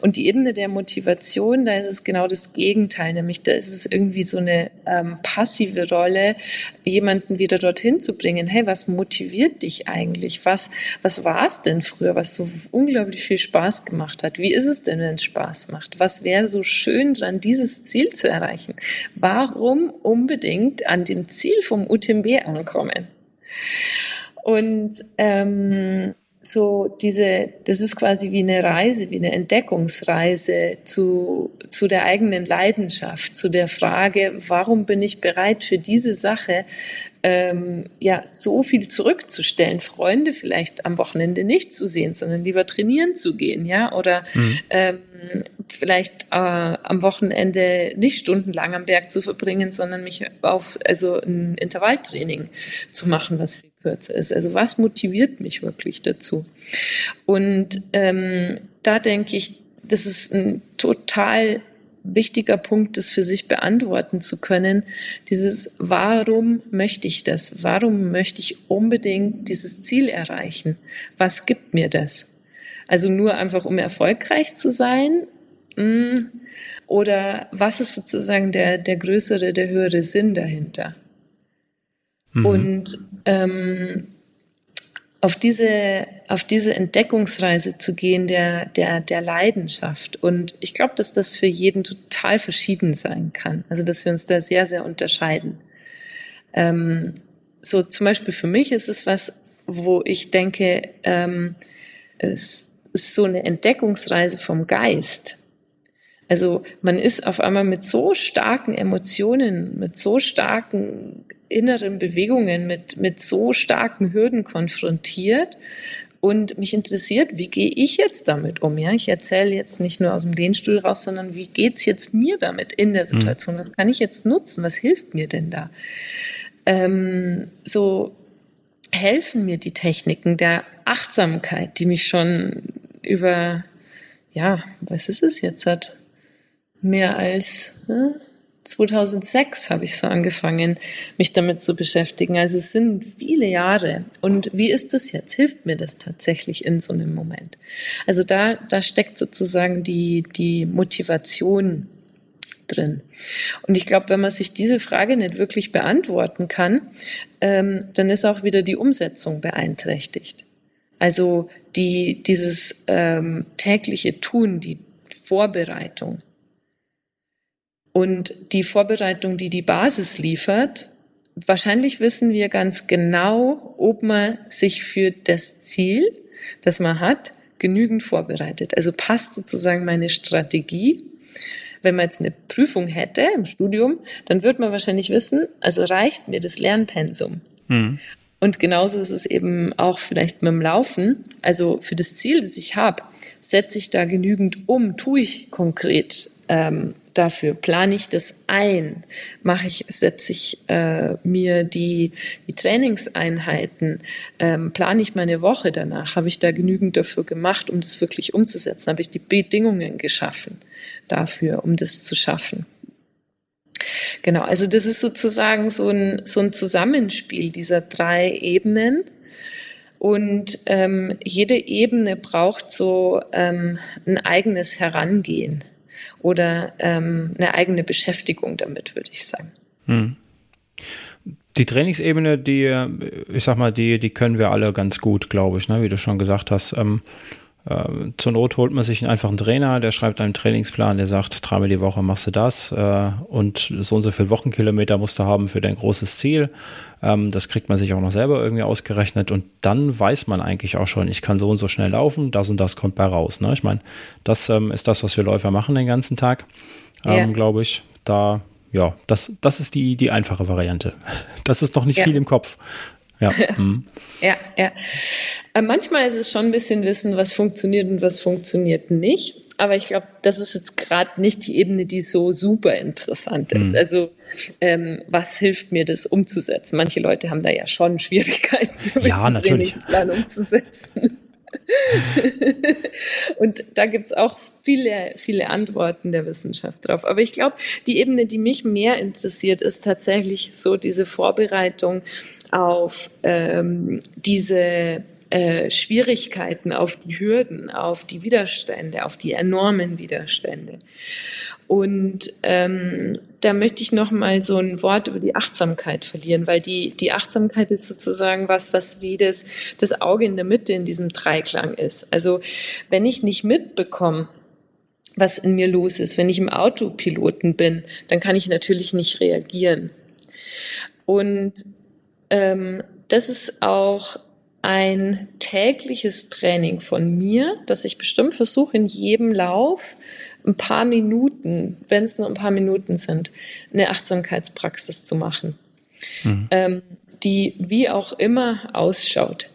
S1: Und die Ebene der Motivation, da ist es genau das Gegenteil, nämlich da ist es irgendwie so eine ähm, passive Rolle, jemanden wieder dorthin zu bringen. Hey, was motiviert dich eigentlich? Was, was war es denn früher, was so unglaublich viel Spaß gemacht hat? Wie ist es denn, wenn es Spaß macht? Was wäre so schön dran, dieses Ziel zu erreichen? Warum unbedingt an dem Ziel vom UTMB ankommen. Und ähm, so diese, das ist quasi wie eine Reise, wie eine Entdeckungsreise zu, zu der eigenen Leidenschaft, zu der Frage, warum bin ich bereit für diese Sache, ähm, ja, so viel zurückzustellen, Freunde vielleicht am Wochenende nicht zu sehen, sondern lieber trainieren zu gehen, ja, oder mhm. ähm, vielleicht äh, am Wochenende nicht stundenlang am Berg zu verbringen, sondern mich auf also ein Intervalltraining zu machen, was viel kürzer ist. Also was motiviert mich wirklich dazu? Und ähm, da denke ich, das ist ein total wichtiger Punkt, das für sich beantworten zu können. Dieses, warum möchte ich das? Warum möchte ich unbedingt dieses Ziel erreichen? Was gibt mir das? Also nur einfach, um erfolgreich zu sein? Mm, oder was ist sozusagen der, der größere, der höhere Sinn dahinter? Mhm. Und ähm, auf diese, auf diese Entdeckungsreise zu gehen der, der, der Leidenschaft. Und ich glaube, dass das für jeden total verschieden sein kann. Also, dass wir uns da sehr, sehr unterscheiden. Ähm, so zum Beispiel für mich ist es was, wo ich denke, ähm, es ist so eine Entdeckungsreise vom Geist. Also man ist auf einmal mit so starken Emotionen, mit so starken inneren Bewegungen, mit, mit so starken Hürden konfrontiert. Und mich interessiert, wie gehe ich jetzt damit um? Ja, ich erzähle jetzt nicht nur aus dem Lehnstuhl raus, sondern wie geht es jetzt mir damit in der mhm. Situation? Was kann ich jetzt nutzen? Was hilft mir denn da? Ähm, so helfen mir die Techniken der Achtsamkeit, die mich schon über, ja, was ist es jetzt, hat mehr als äh, 2006 habe ich so angefangen, mich damit zu beschäftigen. Also es sind viele Jahre. Und wie ist das jetzt? Hilft mir das tatsächlich in so einem Moment? Also da, da steckt sozusagen die, die Motivation drin. Und ich glaube, wenn man sich diese Frage nicht wirklich beantworten kann, ähm, dann ist auch wieder die Umsetzung beeinträchtigt. Also die, dieses ähm, tägliche Tun, die Vorbereitung. Und die Vorbereitung, die die Basis liefert, wahrscheinlich wissen wir ganz genau, ob man sich für das Ziel, das man hat, genügend vorbereitet. Also passt sozusagen meine Strategie. Wenn man jetzt eine Prüfung hätte im Studium, dann wird man wahrscheinlich wissen, also reicht mir das Lernpensum. Mhm. Und genauso ist es eben auch vielleicht mit dem Laufen. Also für das Ziel, das ich habe, setze ich da genügend um, tue ich konkret ähm, dafür? Plane ich das ein? Mache ich, setze ich äh, mir die, die Trainingseinheiten? Ähm, plane ich meine Woche danach? Habe ich da genügend dafür gemacht, um das wirklich umzusetzen? Habe ich die Bedingungen geschaffen dafür, um das zu schaffen? Genau, also das ist sozusagen so ein, so ein Zusammenspiel dieser drei Ebenen. Und ähm, jede Ebene braucht so ähm, ein eigenes Herangehen oder ähm, eine eigene Beschäftigung damit, würde ich sagen. Hm.
S2: Die Trainingsebene, die, ich sag mal, die, die können wir alle ganz gut, glaube ich, ne? wie du schon gesagt hast. Ähm, äh, zur Not holt man sich einfach einen Trainer, der schreibt einen Trainingsplan, der sagt, dreimal die Woche machst du das äh, und so und so viel Wochenkilometer musst du haben für dein großes Ziel. Ähm, das kriegt man sich auch noch selber irgendwie ausgerechnet und dann weiß man eigentlich auch schon, ich kann so und so schnell laufen, das und das kommt bei raus. Ne? Ich meine, das ähm, ist das, was wir Läufer machen den ganzen Tag, ähm, ja. glaube ich. Da ja, das, das ist die, die einfache Variante. Das ist noch nicht ja. viel im Kopf. Ja.
S1: Mhm. ja, ja. Äh, manchmal ist es schon ein bisschen wissen, was funktioniert und was funktioniert nicht. Aber ich glaube, das ist jetzt gerade nicht die Ebene, die so super interessant ist. Mhm. Also, ähm, was hilft mir, das umzusetzen? Manche Leute haben da ja schon Schwierigkeiten,
S2: ja, den
S1: Trainingsplan umzusetzen. und da gibt es auch viele, viele Antworten der Wissenschaft drauf. Aber ich glaube, die Ebene, die mich mehr interessiert, ist tatsächlich so diese Vorbereitung auf ähm, diese äh, Schwierigkeiten, auf die Hürden, auf die Widerstände, auf die enormen Widerstände. Und ähm, da möchte ich noch mal so ein Wort über die Achtsamkeit verlieren, weil die, die Achtsamkeit ist sozusagen was, was wie das, das Auge in der Mitte in diesem Dreiklang ist. Also wenn ich nicht mitbekomme, was in mir los ist, wenn ich im Autopiloten bin, dann kann ich natürlich nicht reagieren. Und ähm, das ist auch ein tägliches Training von mir, das ich bestimmt versuche in jedem Lauf ein paar Minuten, wenn es nur ein paar Minuten sind, eine Achtsamkeitspraxis zu machen, mhm. ähm, die wie auch immer ausschaut.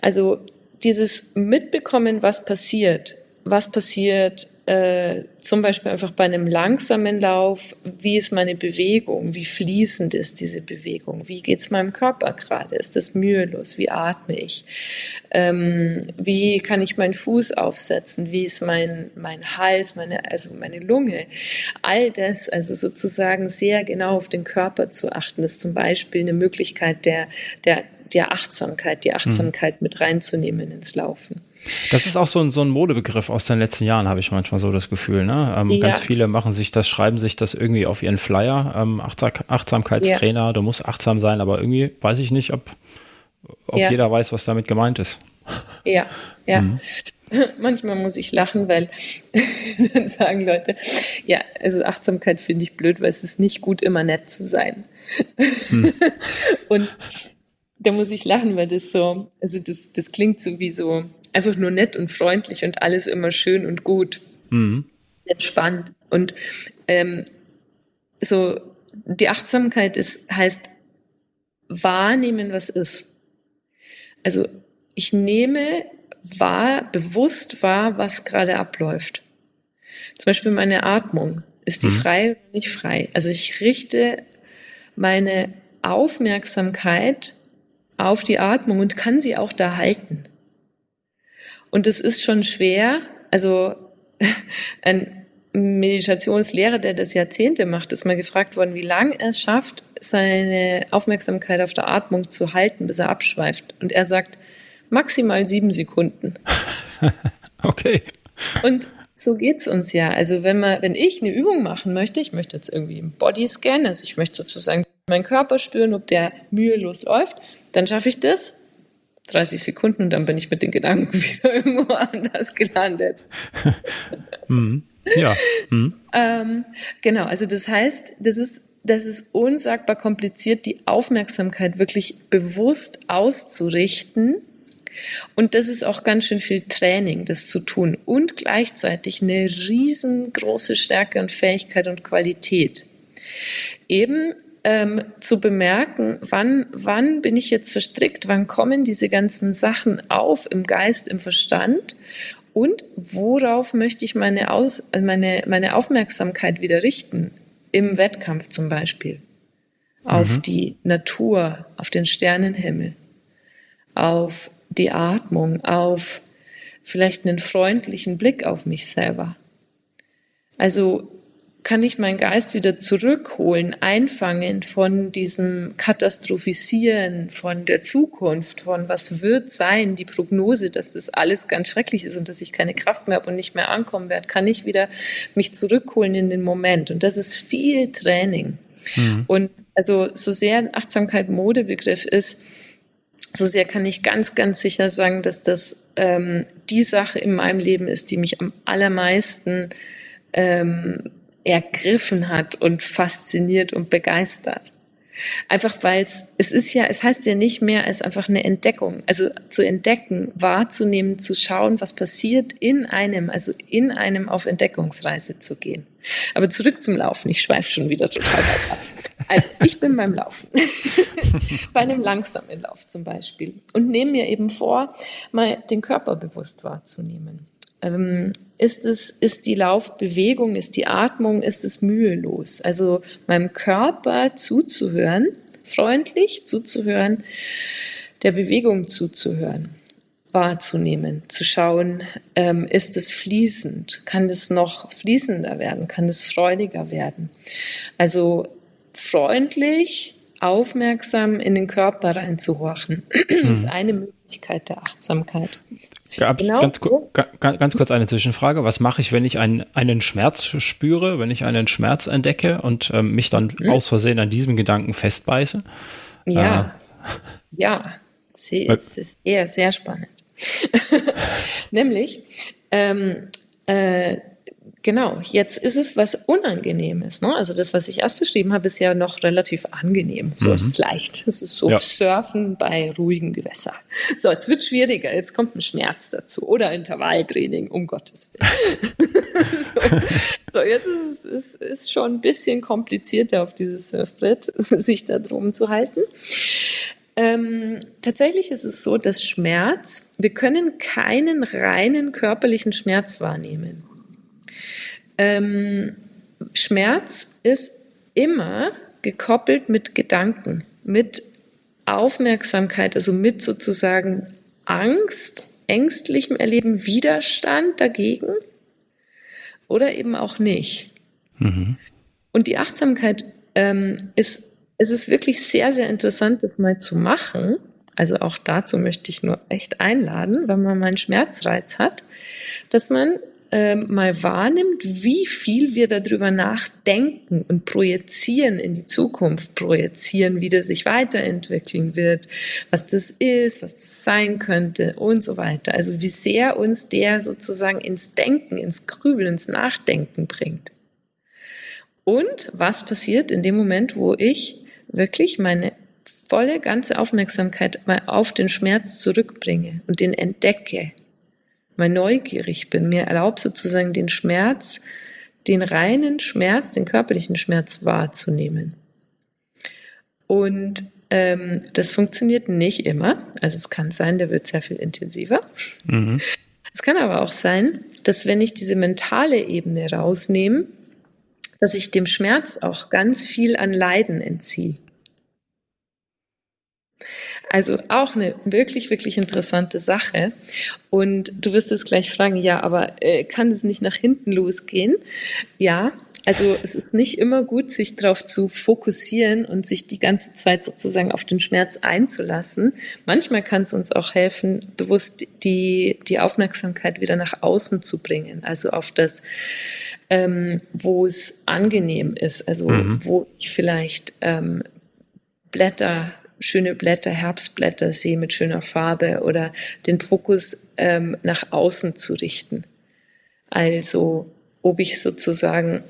S1: Also dieses Mitbekommen, was passiert, was passiert äh, zum Beispiel einfach bei einem langsamen Lauf, wie ist meine Bewegung, wie fließend ist diese Bewegung, wie geht es meinem Körper gerade, ist das mühelos, wie atme ich, ähm, wie kann ich meinen Fuß aufsetzen, wie ist mein, mein Hals, meine, also meine Lunge, all das, also sozusagen sehr genau auf den Körper zu achten, ist zum Beispiel eine Möglichkeit der, der, der Achtsamkeit, die Achtsamkeit mhm. mit reinzunehmen ins Laufen.
S2: Das ist auch so ein, so ein Modebegriff aus den letzten Jahren, habe ich manchmal so das Gefühl. Ne? Ähm, ja. Ganz viele machen sich das, schreiben sich das irgendwie auf ihren Flyer. Ähm, Achtsam Achtsamkeitstrainer, ja. du musst achtsam sein, aber irgendwie weiß ich nicht, ob, ob ja. jeder weiß, was damit gemeint ist.
S1: Ja, ja. Mhm. Manchmal muss ich lachen, weil dann sagen Leute, ja, also Achtsamkeit finde ich blöd, weil es ist nicht gut, immer nett zu sein. Hm. Und da muss ich lachen, weil das so, also das, das klingt so wie so, einfach nur nett und freundlich und alles immer schön und gut. Mhm. Entspannt. Und ähm, so die Achtsamkeit ist, heißt wahrnehmen, was ist. Also ich nehme wahr, bewusst wahr, was gerade abläuft. Zum Beispiel meine Atmung. Ist die mhm. frei oder nicht frei? Also ich richte meine Aufmerksamkeit auf die Atmung und kann sie auch da halten. Und es ist schon schwer, also ein Meditationslehrer, der das Jahrzehnte macht, ist mal gefragt worden, wie lange er es schafft, seine Aufmerksamkeit auf der Atmung zu halten, bis er abschweift. Und er sagt, maximal sieben Sekunden.
S2: okay.
S1: Und so geht's uns ja. Also wenn man, wenn ich eine Übung machen möchte, ich möchte jetzt irgendwie im Bodyscan, also ich möchte sozusagen meinen Körper spüren, ob der mühelos läuft, dann schaffe ich das 30 Sekunden und dann bin ich mit den Gedanken wieder irgendwo anders gelandet.
S2: mhm. Ja. Mhm.
S1: Ähm, genau, also das heißt, das ist, das ist unsagbar kompliziert, die Aufmerksamkeit wirklich bewusst auszurichten. Und das ist auch ganz schön viel Training, das zu tun. Und gleichzeitig eine riesengroße Stärke und Fähigkeit und Qualität. Eben ähm, zu bemerken, wann, wann bin ich jetzt verstrickt, wann kommen diese ganzen Sachen auf im Geist, im Verstand und worauf möchte ich meine, Aus, meine, meine Aufmerksamkeit wieder richten, im Wettkampf zum Beispiel, auf mhm. die Natur, auf den Sternenhimmel, auf die Atmung, auf vielleicht einen freundlichen Blick auf mich selber. Also kann ich meinen Geist wieder zurückholen, einfangen von diesem Katastrophisieren, von der Zukunft, von was wird sein, die Prognose, dass das alles ganz schrecklich ist und dass ich keine Kraft mehr habe und nicht mehr ankommen werde, kann ich wieder mich zurückholen in den Moment. Und das ist viel Training. Mhm. Und also so sehr Achtsamkeit Modebegriff ist, so sehr kann ich ganz, ganz sicher sagen, dass das ähm, die Sache in meinem Leben ist, die mich am allermeisten ähm, ergriffen hat und fasziniert und begeistert. Einfach weil es, es ist ja, es heißt ja nicht mehr als einfach eine Entdeckung. Also zu entdecken, wahrzunehmen, zu schauen, was passiert in einem, also in einem auf Entdeckungsreise zu gehen. Aber zurück zum Laufen. Ich schweife schon wieder total weit ab. Also ich bin beim Laufen. Bei einem langsamen Lauf zum Beispiel. Und nehme mir eben vor, mal den Körper bewusst wahrzunehmen. Ähm, ist es, ist die Laufbewegung, ist die Atmung, ist es mühelos? Also meinem Körper zuzuhören, freundlich zuzuhören, der Bewegung zuzuhören, wahrzunehmen, zu schauen, ähm, ist es fließend? Kann es noch fließender werden? Kann es freudiger werden? Also freundlich, aufmerksam in den Körper reinzuhorchen, ist mhm. eine Möglichkeit der Achtsamkeit.
S2: Genau. Ganz, ganz, kurz eine Zwischenfrage. Was mache ich, wenn ich einen, einen Schmerz spüre, wenn ich einen Schmerz entdecke und ähm, mich dann mhm. aus Versehen an diesem Gedanken festbeiße?
S1: Ja, äh, ja, es ist eher sehr spannend. Nämlich, ähm, äh, Genau, jetzt ist es was Unangenehmes. Ne? Also das, was ich erst beschrieben habe, ist ja noch relativ angenehm. So mhm. ist es leicht. Es ist so ja. Surfen bei ruhigem Gewässer. So, jetzt wird schwieriger. Jetzt kommt ein Schmerz dazu. Oder Intervalltraining, um Gottes Willen. so. so, jetzt ist es ist, ist schon ein bisschen komplizierter auf dieses Surfbrett, sich da drum zu halten. Ähm, tatsächlich ist es so, dass Schmerz, wir können keinen reinen körperlichen Schmerz wahrnehmen. Ähm, Schmerz ist immer gekoppelt mit Gedanken, mit Aufmerksamkeit, also mit sozusagen Angst, ängstlichem Erleben, Widerstand dagegen oder eben auch nicht. Mhm. Und die Achtsamkeit ähm, ist, es ist wirklich sehr, sehr interessant, das mal zu machen. Also auch dazu möchte ich nur echt einladen, wenn man mal einen Schmerzreiz hat, dass man äh, mal wahrnimmt, wie viel wir darüber nachdenken und projizieren in die Zukunft, projizieren, wie das sich weiterentwickeln wird, was das ist, was das sein könnte und so weiter. Also wie sehr uns der sozusagen ins Denken, ins Grübeln, ins Nachdenken bringt. Und was passiert in dem Moment, wo ich wirklich meine volle ganze Aufmerksamkeit mal auf den Schmerz zurückbringe und den entdecke mal neugierig bin, mir erlaubt sozusagen den Schmerz, den reinen Schmerz, den körperlichen Schmerz wahrzunehmen. Und ähm, das funktioniert nicht immer. Also es kann sein, der wird sehr viel intensiver. Mhm. Es kann aber auch sein, dass wenn ich diese mentale Ebene rausnehme, dass ich dem Schmerz auch ganz viel an Leiden entziehe. Also auch eine wirklich, wirklich interessante Sache. Und du wirst jetzt gleich fragen, ja, aber äh, kann es nicht nach hinten losgehen? Ja, also es ist nicht immer gut, sich darauf zu fokussieren und sich die ganze Zeit sozusagen auf den Schmerz einzulassen. Manchmal kann es uns auch helfen, bewusst die, die Aufmerksamkeit wieder nach außen zu bringen, also auf das, ähm, wo es angenehm ist, also mhm. wo ich vielleicht ähm, Blätter schöne Blätter, Herbstblätter sehe mit schöner Farbe oder den Fokus ähm, nach außen zu richten. Also ob ich sozusagen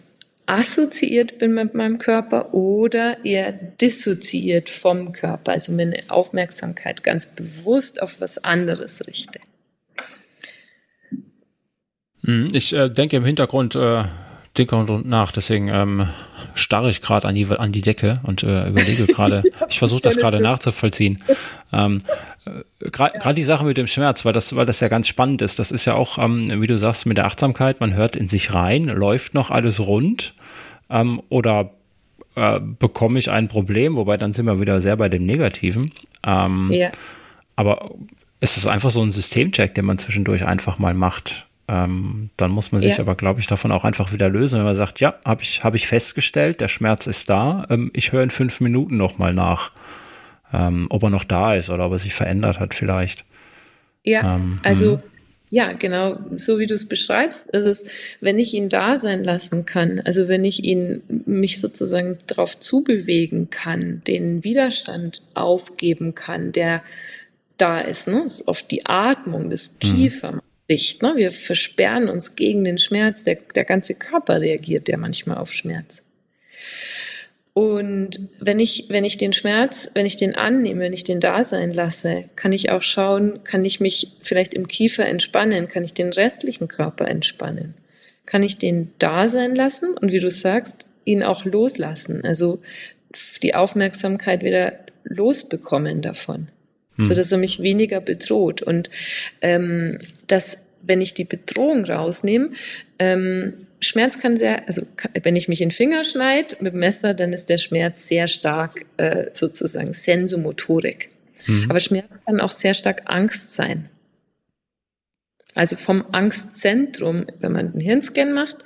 S1: assoziiert bin mit meinem Körper oder eher dissoziiert vom Körper, also meine Aufmerksamkeit ganz bewusst auf was anderes richte.
S2: Hm, ich äh, denke im Hintergrund äh, Hintergrund nach, deswegen ähm, starre ich gerade an die, an die Decke und äh, überlege gerade, ich versuche das gerade nachzuvollziehen. Ähm, äh, gerade die Sache mit dem Schmerz, weil das, weil das ja ganz spannend ist, das ist ja auch, ähm, wie du sagst, mit der Achtsamkeit, man hört in sich rein, läuft noch alles rund ähm, oder äh, bekomme ich ein Problem, wobei dann sind wir wieder sehr bei dem Negativen. Ähm, ja. Aber es ist einfach so ein Systemcheck, den man zwischendurch einfach mal macht. Ähm, dann muss man sich ja. aber, glaube ich, davon auch einfach wieder lösen, wenn man sagt, ja, habe ich, hab ich festgestellt, der Schmerz ist da, ähm, ich höre in fünf Minuten nochmal nach, ähm, ob er noch da ist oder ob er sich verändert hat vielleicht.
S1: Ja, ähm, also, Ja, genau, so wie du es beschreibst, ist es, wenn ich ihn da sein lassen kann, also wenn ich ihn mich sozusagen darauf zubewegen kann, den Widerstand aufgeben kann, der da ist, ne? Das ist oft die Atmung, das mhm. Licht, ne? Wir versperren uns gegen den Schmerz, der, der ganze Körper reagiert ja manchmal auf Schmerz. Und wenn ich, wenn ich den Schmerz, wenn ich den annehme, wenn ich den da sein lasse, kann ich auch schauen, kann ich mich vielleicht im Kiefer entspannen, kann ich den restlichen Körper entspannen, kann ich den da sein lassen und wie du sagst, ihn auch loslassen, also die Aufmerksamkeit wieder losbekommen davon, hm. so dass er mich weniger bedroht und ähm, dass wenn ich die Bedrohung rausnehme, ähm, Schmerz kann sehr, also wenn ich mich in den Finger schneide mit dem Messer, dann ist der Schmerz sehr stark äh, sozusagen Sensomotorik. Mhm. Aber Schmerz kann auch sehr stark Angst sein. Also vom Angstzentrum, wenn man einen Hirnscan macht,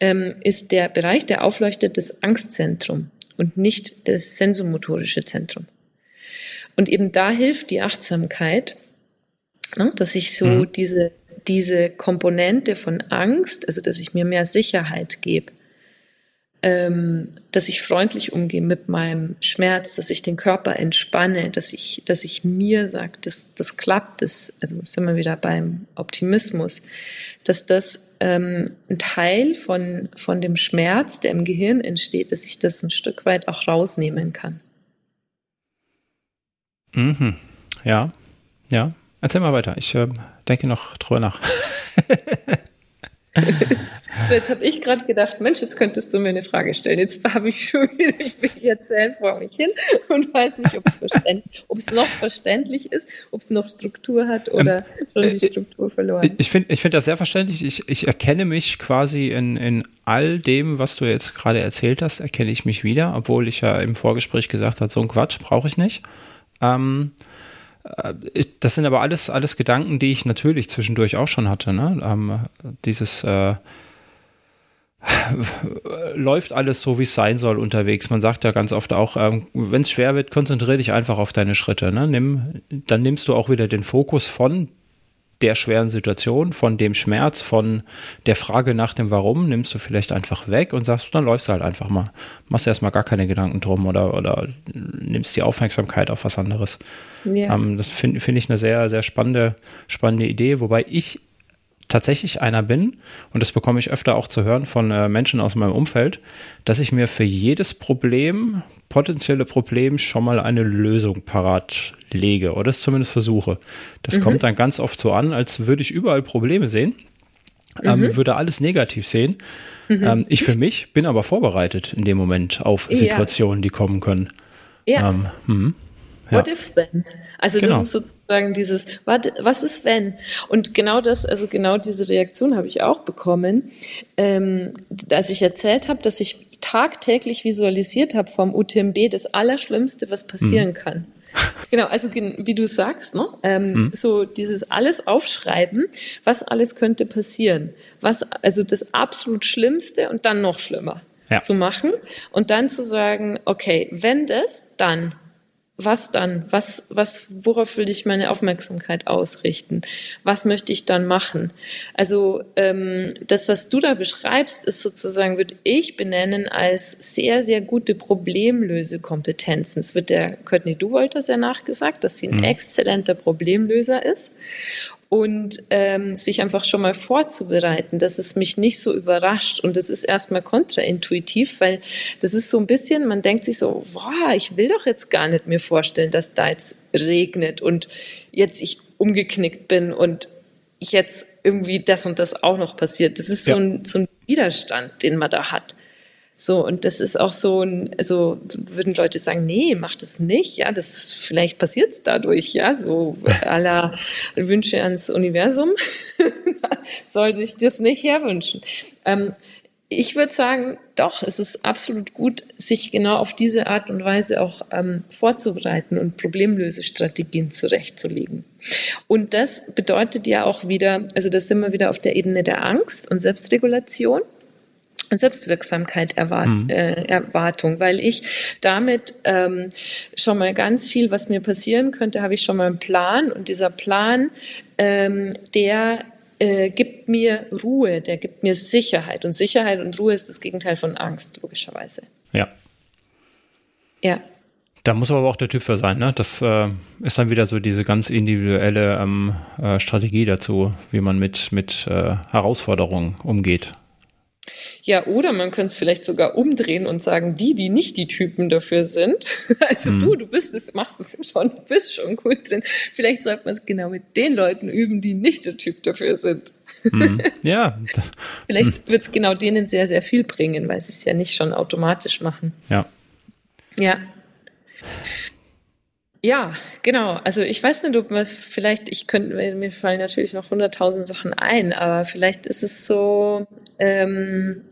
S1: ähm, ist der Bereich, der aufleuchtet, das Angstzentrum und nicht das sensomotorische Zentrum. Und eben da hilft die Achtsamkeit, ne, dass ich so mhm. diese diese Komponente von Angst, also dass ich mir mehr Sicherheit gebe, ähm, dass ich freundlich umgehe mit meinem Schmerz, dass ich den Körper entspanne, dass ich, dass ich mir sage, das, das klappt, das, also sind wir wieder beim Optimismus, dass das ähm, ein Teil von, von dem Schmerz, der im Gehirn entsteht, dass ich das ein Stück weit auch rausnehmen kann.
S2: Mhm. Ja, ja. Erzähl mal weiter. Ich äh, denke noch drüber nach.
S1: so, jetzt habe ich gerade gedacht, Mensch, jetzt könntest du mir eine Frage stellen. Jetzt habe ich schon wieder, ich bin erzählt vor mich hin und weiß nicht, ob es noch verständlich ist, ob es noch Struktur hat oder ähm, schon die äh, Struktur verloren.
S2: Ich finde ich find das sehr verständlich. Ich, ich erkenne mich quasi in, in all dem, was du jetzt gerade erzählt hast, erkenne ich mich wieder, obwohl ich ja im Vorgespräch gesagt habe, so ein Quatsch brauche ich nicht. Ähm, äh, das sind aber alles, alles Gedanken, die ich natürlich zwischendurch auch schon hatte. Ne? Ähm, dieses äh, läuft alles so, wie es sein soll unterwegs. Man sagt ja ganz oft auch, ähm, wenn es schwer wird, konzentriere dich einfach auf deine Schritte. Ne? Nimm, dann nimmst du auch wieder den Fokus von der schweren Situation, von dem Schmerz, von der Frage nach dem Warum, nimmst du vielleicht einfach weg und sagst, dann läufst du halt einfach mal. Machst erstmal gar keine Gedanken drum oder, oder nimmst die Aufmerksamkeit auf was anderes. Ja. Ähm, das finde find ich eine sehr, sehr spannende, spannende Idee, wobei ich tatsächlich einer bin, und das bekomme ich öfter auch zu hören von äh, Menschen aus meinem Umfeld, dass ich mir für jedes Problem, potenzielle Problem, schon mal eine Lösung parat lege oder es zumindest versuche. Das mhm. kommt dann ganz oft so an, als würde ich überall Probleme sehen, ähm, mhm. würde alles negativ sehen. Mhm. Ähm, ich für mich bin aber vorbereitet in dem Moment auf Situationen, ja. die kommen können. Ja. Ähm,
S1: hm. Ja. What if then? Also genau. das ist sozusagen dieses, was ist wenn? Und genau das, also genau diese Reaktion habe ich auch bekommen, ähm, als ich erzählt habe, dass ich tagtäglich visualisiert habe vom UTMB das Allerschlimmste, was passieren mhm. kann. Genau, also wie du sagst, ne? Ähm, mhm. so dieses alles aufschreiben, was alles könnte passieren, was also das absolut Schlimmste und dann noch schlimmer ja. zu machen und dann zu sagen, okay, wenn das, dann was dann? Was, was, worauf will ich meine Aufmerksamkeit ausrichten? Was möchte ich dann machen? Also ähm, das, was du da beschreibst, ist sozusagen, würde ich benennen als sehr, sehr gute Problemlösekompetenzen. Es wird der Courtney Duwalter sehr nachgesagt, dass sie ein mhm. exzellenter Problemlöser ist und ähm, sich einfach schon mal vorzubereiten, dass es mich nicht so überrascht. Und das ist erstmal kontraintuitiv, weil das ist so ein bisschen, man denkt sich so, boah, ich will doch jetzt gar nicht mir vorstellen, dass da jetzt regnet und jetzt ich umgeknickt bin und jetzt irgendwie das und das auch noch passiert. Das ist ja. so, ein, so ein Widerstand, den man da hat. So, und das ist auch so ein, also würden Leute sagen, nee, mach das nicht, ja, das vielleicht passiert es dadurch, ja, so aller Wünsche ans Universum soll sich das nicht herwünschen. Ähm, ich würde sagen, doch, es ist absolut gut, sich genau auf diese Art und Weise auch ähm, vorzubereiten und Problemlösestrategien zurechtzulegen. Und das bedeutet ja auch wieder, also das sind wir wieder auf der Ebene der Angst und Selbstregulation. Und Selbstwirksamkeit erwart mhm. äh, Erwartung, weil ich damit ähm, schon mal ganz viel, was mir passieren könnte, habe ich schon mal einen Plan und dieser Plan, ähm, der äh, gibt mir Ruhe, der gibt mir Sicherheit und Sicherheit und Ruhe ist das Gegenteil von Angst, logischerweise.
S2: Ja.
S1: Ja.
S2: Da muss aber auch der Typ für sein, ne? Das äh, ist dann wieder so diese ganz individuelle ähm, äh, Strategie dazu, wie man mit, mit äh, Herausforderungen umgeht.
S1: Ja, oder man könnte es vielleicht sogar umdrehen und sagen, die, die nicht die Typen dafür sind, also mhm. du, du bist es, machst es schon, du bist schon gut drin. Vielleicht sollte man es genau mit den Leuten üben, die nicht der Typ dafür sind.
S2: Mhm. Ja.
S1: vielleicht wird es genau denen sehr, sehr viel bringen, weil sie es ja nicht schon automatisch machen.
S2: Ja.
S1: Ja. Ja, genau. Also ich weiß nicht, ob man vielleicht, ich könnte, mir fallen natürlich noch hunderttausend Sachen ein, aber vielleicht ist es so, ähm,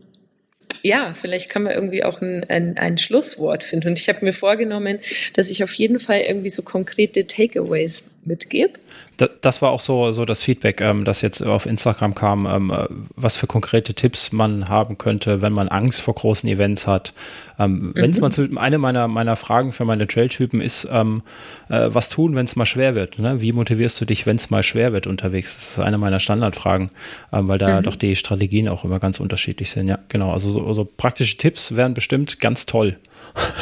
S1: ja, vielleicht kann man irgendwie auch ein, ein, ein Schlusswort finden. Und ich habe mir vorgenommen, dass ich auf jeden Fall irgendwie so konkrete Takeaways mitgebe
S2: das war auch so, so das Feedback, ähm, das jetzt auf Instagram kam, ähm, äh, was für konkrete Tipps man haben könnte, wenn man Angst vor großen Events hat. Ähm, mhm. Wenn es mal zu, eine meiner, meiner Fragen für meine Trailtypen ist, ähm, äh, was tun, wenn es mal schwer wird? Ne? Wie motivierst du dich, wenn es mal schwer wird unterwegs? Das ist eine meiner Standardfragen, ähm, weil da mhm. doch die Strategien auch immer ganz unterschiedlich sind. Ja, genau. Also so, so praktische Tipps wären bestimmt ganz toll.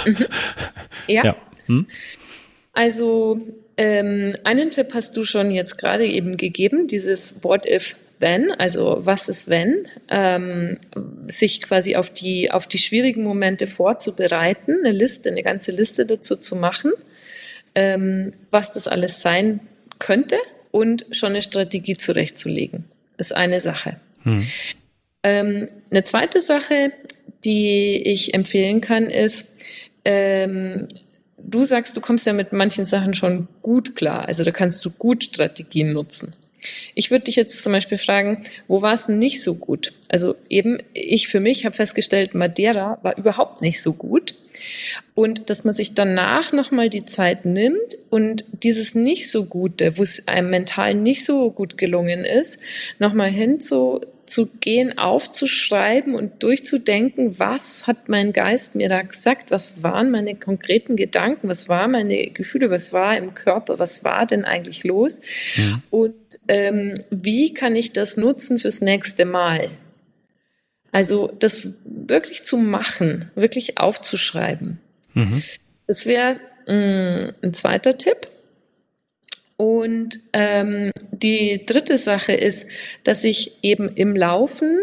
S1: Mhm. Ja. ja. Hm? Also ähm, einen Tipp hast du schon jetzt gerade eben gegeben, dieses What if then, also was ist wenn, ähm, sich quasi auf die, auf die schwierigen Momente vorzubereiten, eine Liste, eine ganze Liste dazu zu machen, ähm, was das alles sein könnte und schon eine Strategie zurechtzulegen. Ist eine Sache. Hm. Ähm, eine zweite Sache, die ich empfehlen kann, ist, ähm, du sagst, du kommst ja mit manchen Sachen schon gut klar. Also da kannst du gut Strategien nutzen. Ich würde dich jetzt zum Beispiel fragen, wo war es nicht so gut? Also eben, ich für mich habe festgestellt, Madeira war überhaupt nicht so gut. Und dass man sich danach nochmal die Zeit nimmt und dieses nicht so Gute, wo es einem mental nicht so gut gelungen ist, nochmal hinzu, zu gehen, aufzuschreiben und durchzudenken, was hat mein Geist mir da gesagt, was waren meine konkreten Gedanken, was waren meine Gefühle, was war im Körper, was war denn eigentlich los ja. und ähm, wie kann ich das nutzen fürs nächste Mal. Also das wirklich zu machen, wirklich aufzuschreiben. Mhm. Das wäre mm, ein zweiter Tipp. Und ähm, die dritte Sache ist, dass ich eben im Laufen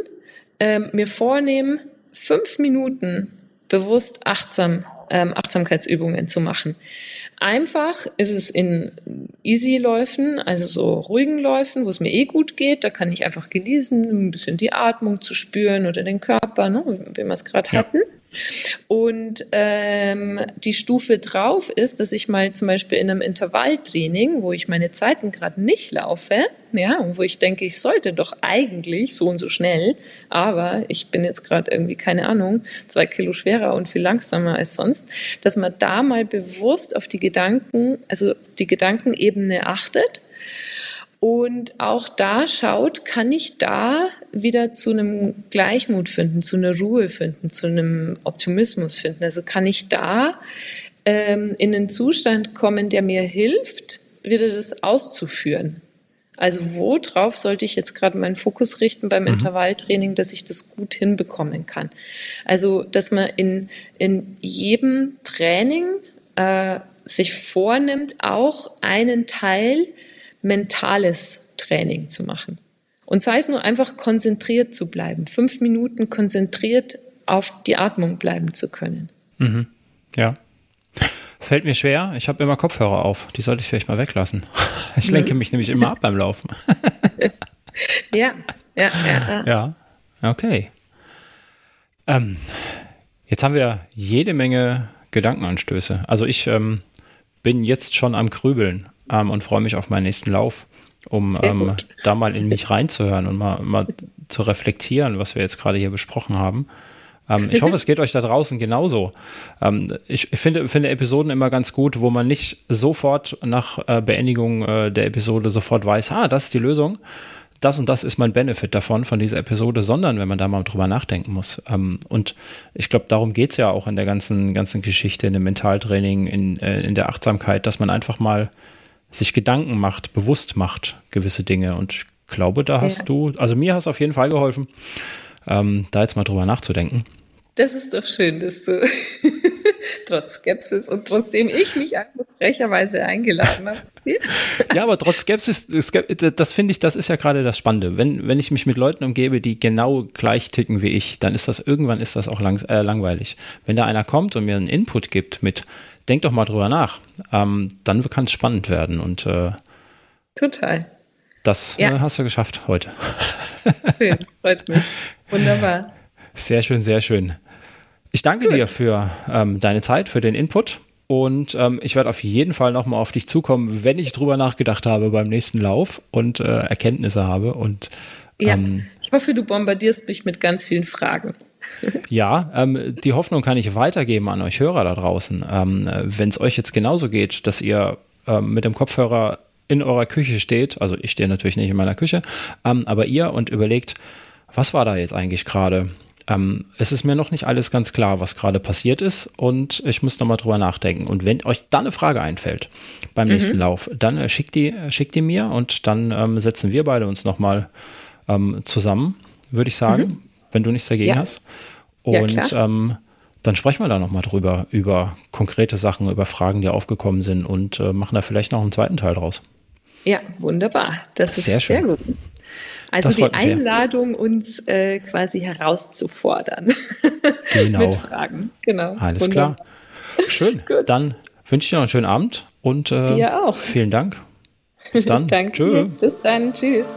S1: ähm, mir vornehme, fünf Minuten bewusst achtsam, ähm, Achtsamkeitsübungen zu machen. Einfach ist es in Easy-Läufen, also so ruhigen Läufen, wo es mir eh gut geht. Da kann ich einfach genießen, ein bisschen die Atmung zu spüren oder den Körper, ne, wie wir es gerade ja. hatten. Und ähm, die Stufe drauf ist, dass ich mal zum Beispiel in einem Intervalltraining, wo ich meine Zeiten gerade nicht laufe, ja, wo ich denke, ich sollte doch eigentlich so und so schnell, aber ich bin jetzt gerade irgendwie, keine Ahnung, zwei Kilo schwerer und viel langsamer als sonst, dass man da mal bewusst auf die Gedanken, also die Gedankenebene achtet und auch da schaut, kann ich da wieder zu einem Gleichmut finden, zu einer Ruhe finden, zu einem Optimismus finden. Also kann ich da ähm, in einen Zustand kommen, der mir hilft, wieder das auszuführen. Also worauf sollte ich jetzt gerade meinen Fokus richten beim mhm. Intervalltraining, dass ich das gut hinbekommen kann? Also dass man in, in jedem Training äh, sich vornimmt, auch einen Teil mentales Training zu machen. Und sei es nur einfach konzentriert zu bleiben, fünf Minuten konzentriert auf die Atmung bleiben zu können.
S2: Mhm. Ja. Fällt mir schwer. Ich habe immer Kopfhörer auf. Die sollte ich vielleicht mal weglassen. Ich lenke mich nämlich immer ab beim Laufen.
S1: ja, ja,
S2: ja. Ja, okay. Ähm, jetzt haben wir jede Menge Gedankenanstöße. Also ich ähm, bin jetzt schon am Grübeln ähm, und freue mich auf meinen nächsten Lauf, um ähm, da mal in mich reinzuhören und mal, mal zu reflektieren, was wir jetzt gerade hier besprochen haben. Ähm, ich hoffe, es geht euch da draußen genauso. Ähm, ich, finde, finde Episoden immer ganz gut, wo man nicht sofort nach äh, Beendigung äh, der Episode sofort weiß, ah, das ist die Lösung, das und das ist mein Benefit davon, von dieser Episode, sondern wenn man da mal drüber nachdenken muss. Ähm, und ich glaube, darum geht es ja auch in der ganzen, ganzen Geschichte, in dem Mentaltraining, in, äh, in der Achtsamkeit, dass man einfach mal sich Gedanken macht, bewusst macht, gewisse Dinge. Und ich glaube, da hast ja. du, also mir hast auf jeden Fall geholfen, ähm, da jetzt mal drüber nachzudenken.
S1: Das ist doch schön, dass du trotz Skepsis und trotzdem ich mich einfach frecherweise eingeladen habe.
S2: ja, aber trotz Skepsis, das finde ich, das ist ja gerade das Spannende. Wenn, wenn ich mich mit Leuten umgebe, die genau gleich ticken wie ich, dann ist das irgendwann ist das auch lang, äh, langweilig. Wenn da einer kommt und mir einen Input gibt mit, denk doch mal drüber nach, ähm, dann kann es spannend werden und äh,
S1: total.
S2: Das ja. äh, hast du geschafft heute.
S1: Schön, freut mich. Wunderbar.
S2: Sehr schön, sehr schön. Ich danke Gut. dir für ähm, deine Zeit, für den Input. Und ähm, ich werde auf jeden Fall nochmal auf dich zukommen, wenn ich drüber nachgedacht habe beim nächsten Lauf und äh, Erkenntnisse habe. Und
S1: ja, ähm, ich hoffe, du bombardierst mich mit ganz vielen Fragen.
S2: Ja, ähm, die Hoffnung kann ich weitergeben an euch Hörer da draußen. Ähm, wenn es euch jetzt genauso geht, dass ihr ähm, mit dem Kopfhörer in eurer Küche steht, also ich stehe natürlich nicht in meiner Küche, ähm, aber ihr und überlegt, was war da jetzt eigentlich gerade? Ähm, es ist mir noch nicht alles ganz klar, was gerade passiert ist und ich muss nochmal drüber nachdenken. Und wenn euch dann eine Frage einfällt beim mhm. nächsten Lauf, dann äh, schickt, die, äh, schickt die mir und dann ähm, setzen wir beide uns nochmal ähm, zusammen, würde ich sagen, mhm. Wenn du nichts dagegen ja. hast. Und ja, ähm, dann sprechen wir da nochmal drüber, über konkrete Sachen, über Fragen, die aufgekommen sind und äh, machen da vielleicht noch einen zweiten Teil draus.
S1: Ja, wunderbar. Das sehr ist schön. sehr gut. Also die Einladung, uns äh, quasi herauszufordern.
S2: Genau.
S1: Mit Fragen. Genau.
S2: Alles Wunderbar. klar. Schön. Dann wünsche ich dir noch einen schönen Abend und äh,
S1: dir auch.
S2: Vielen Dank. Bis dann.
S1: Danke. Tschö. Bis dann. Tschüss.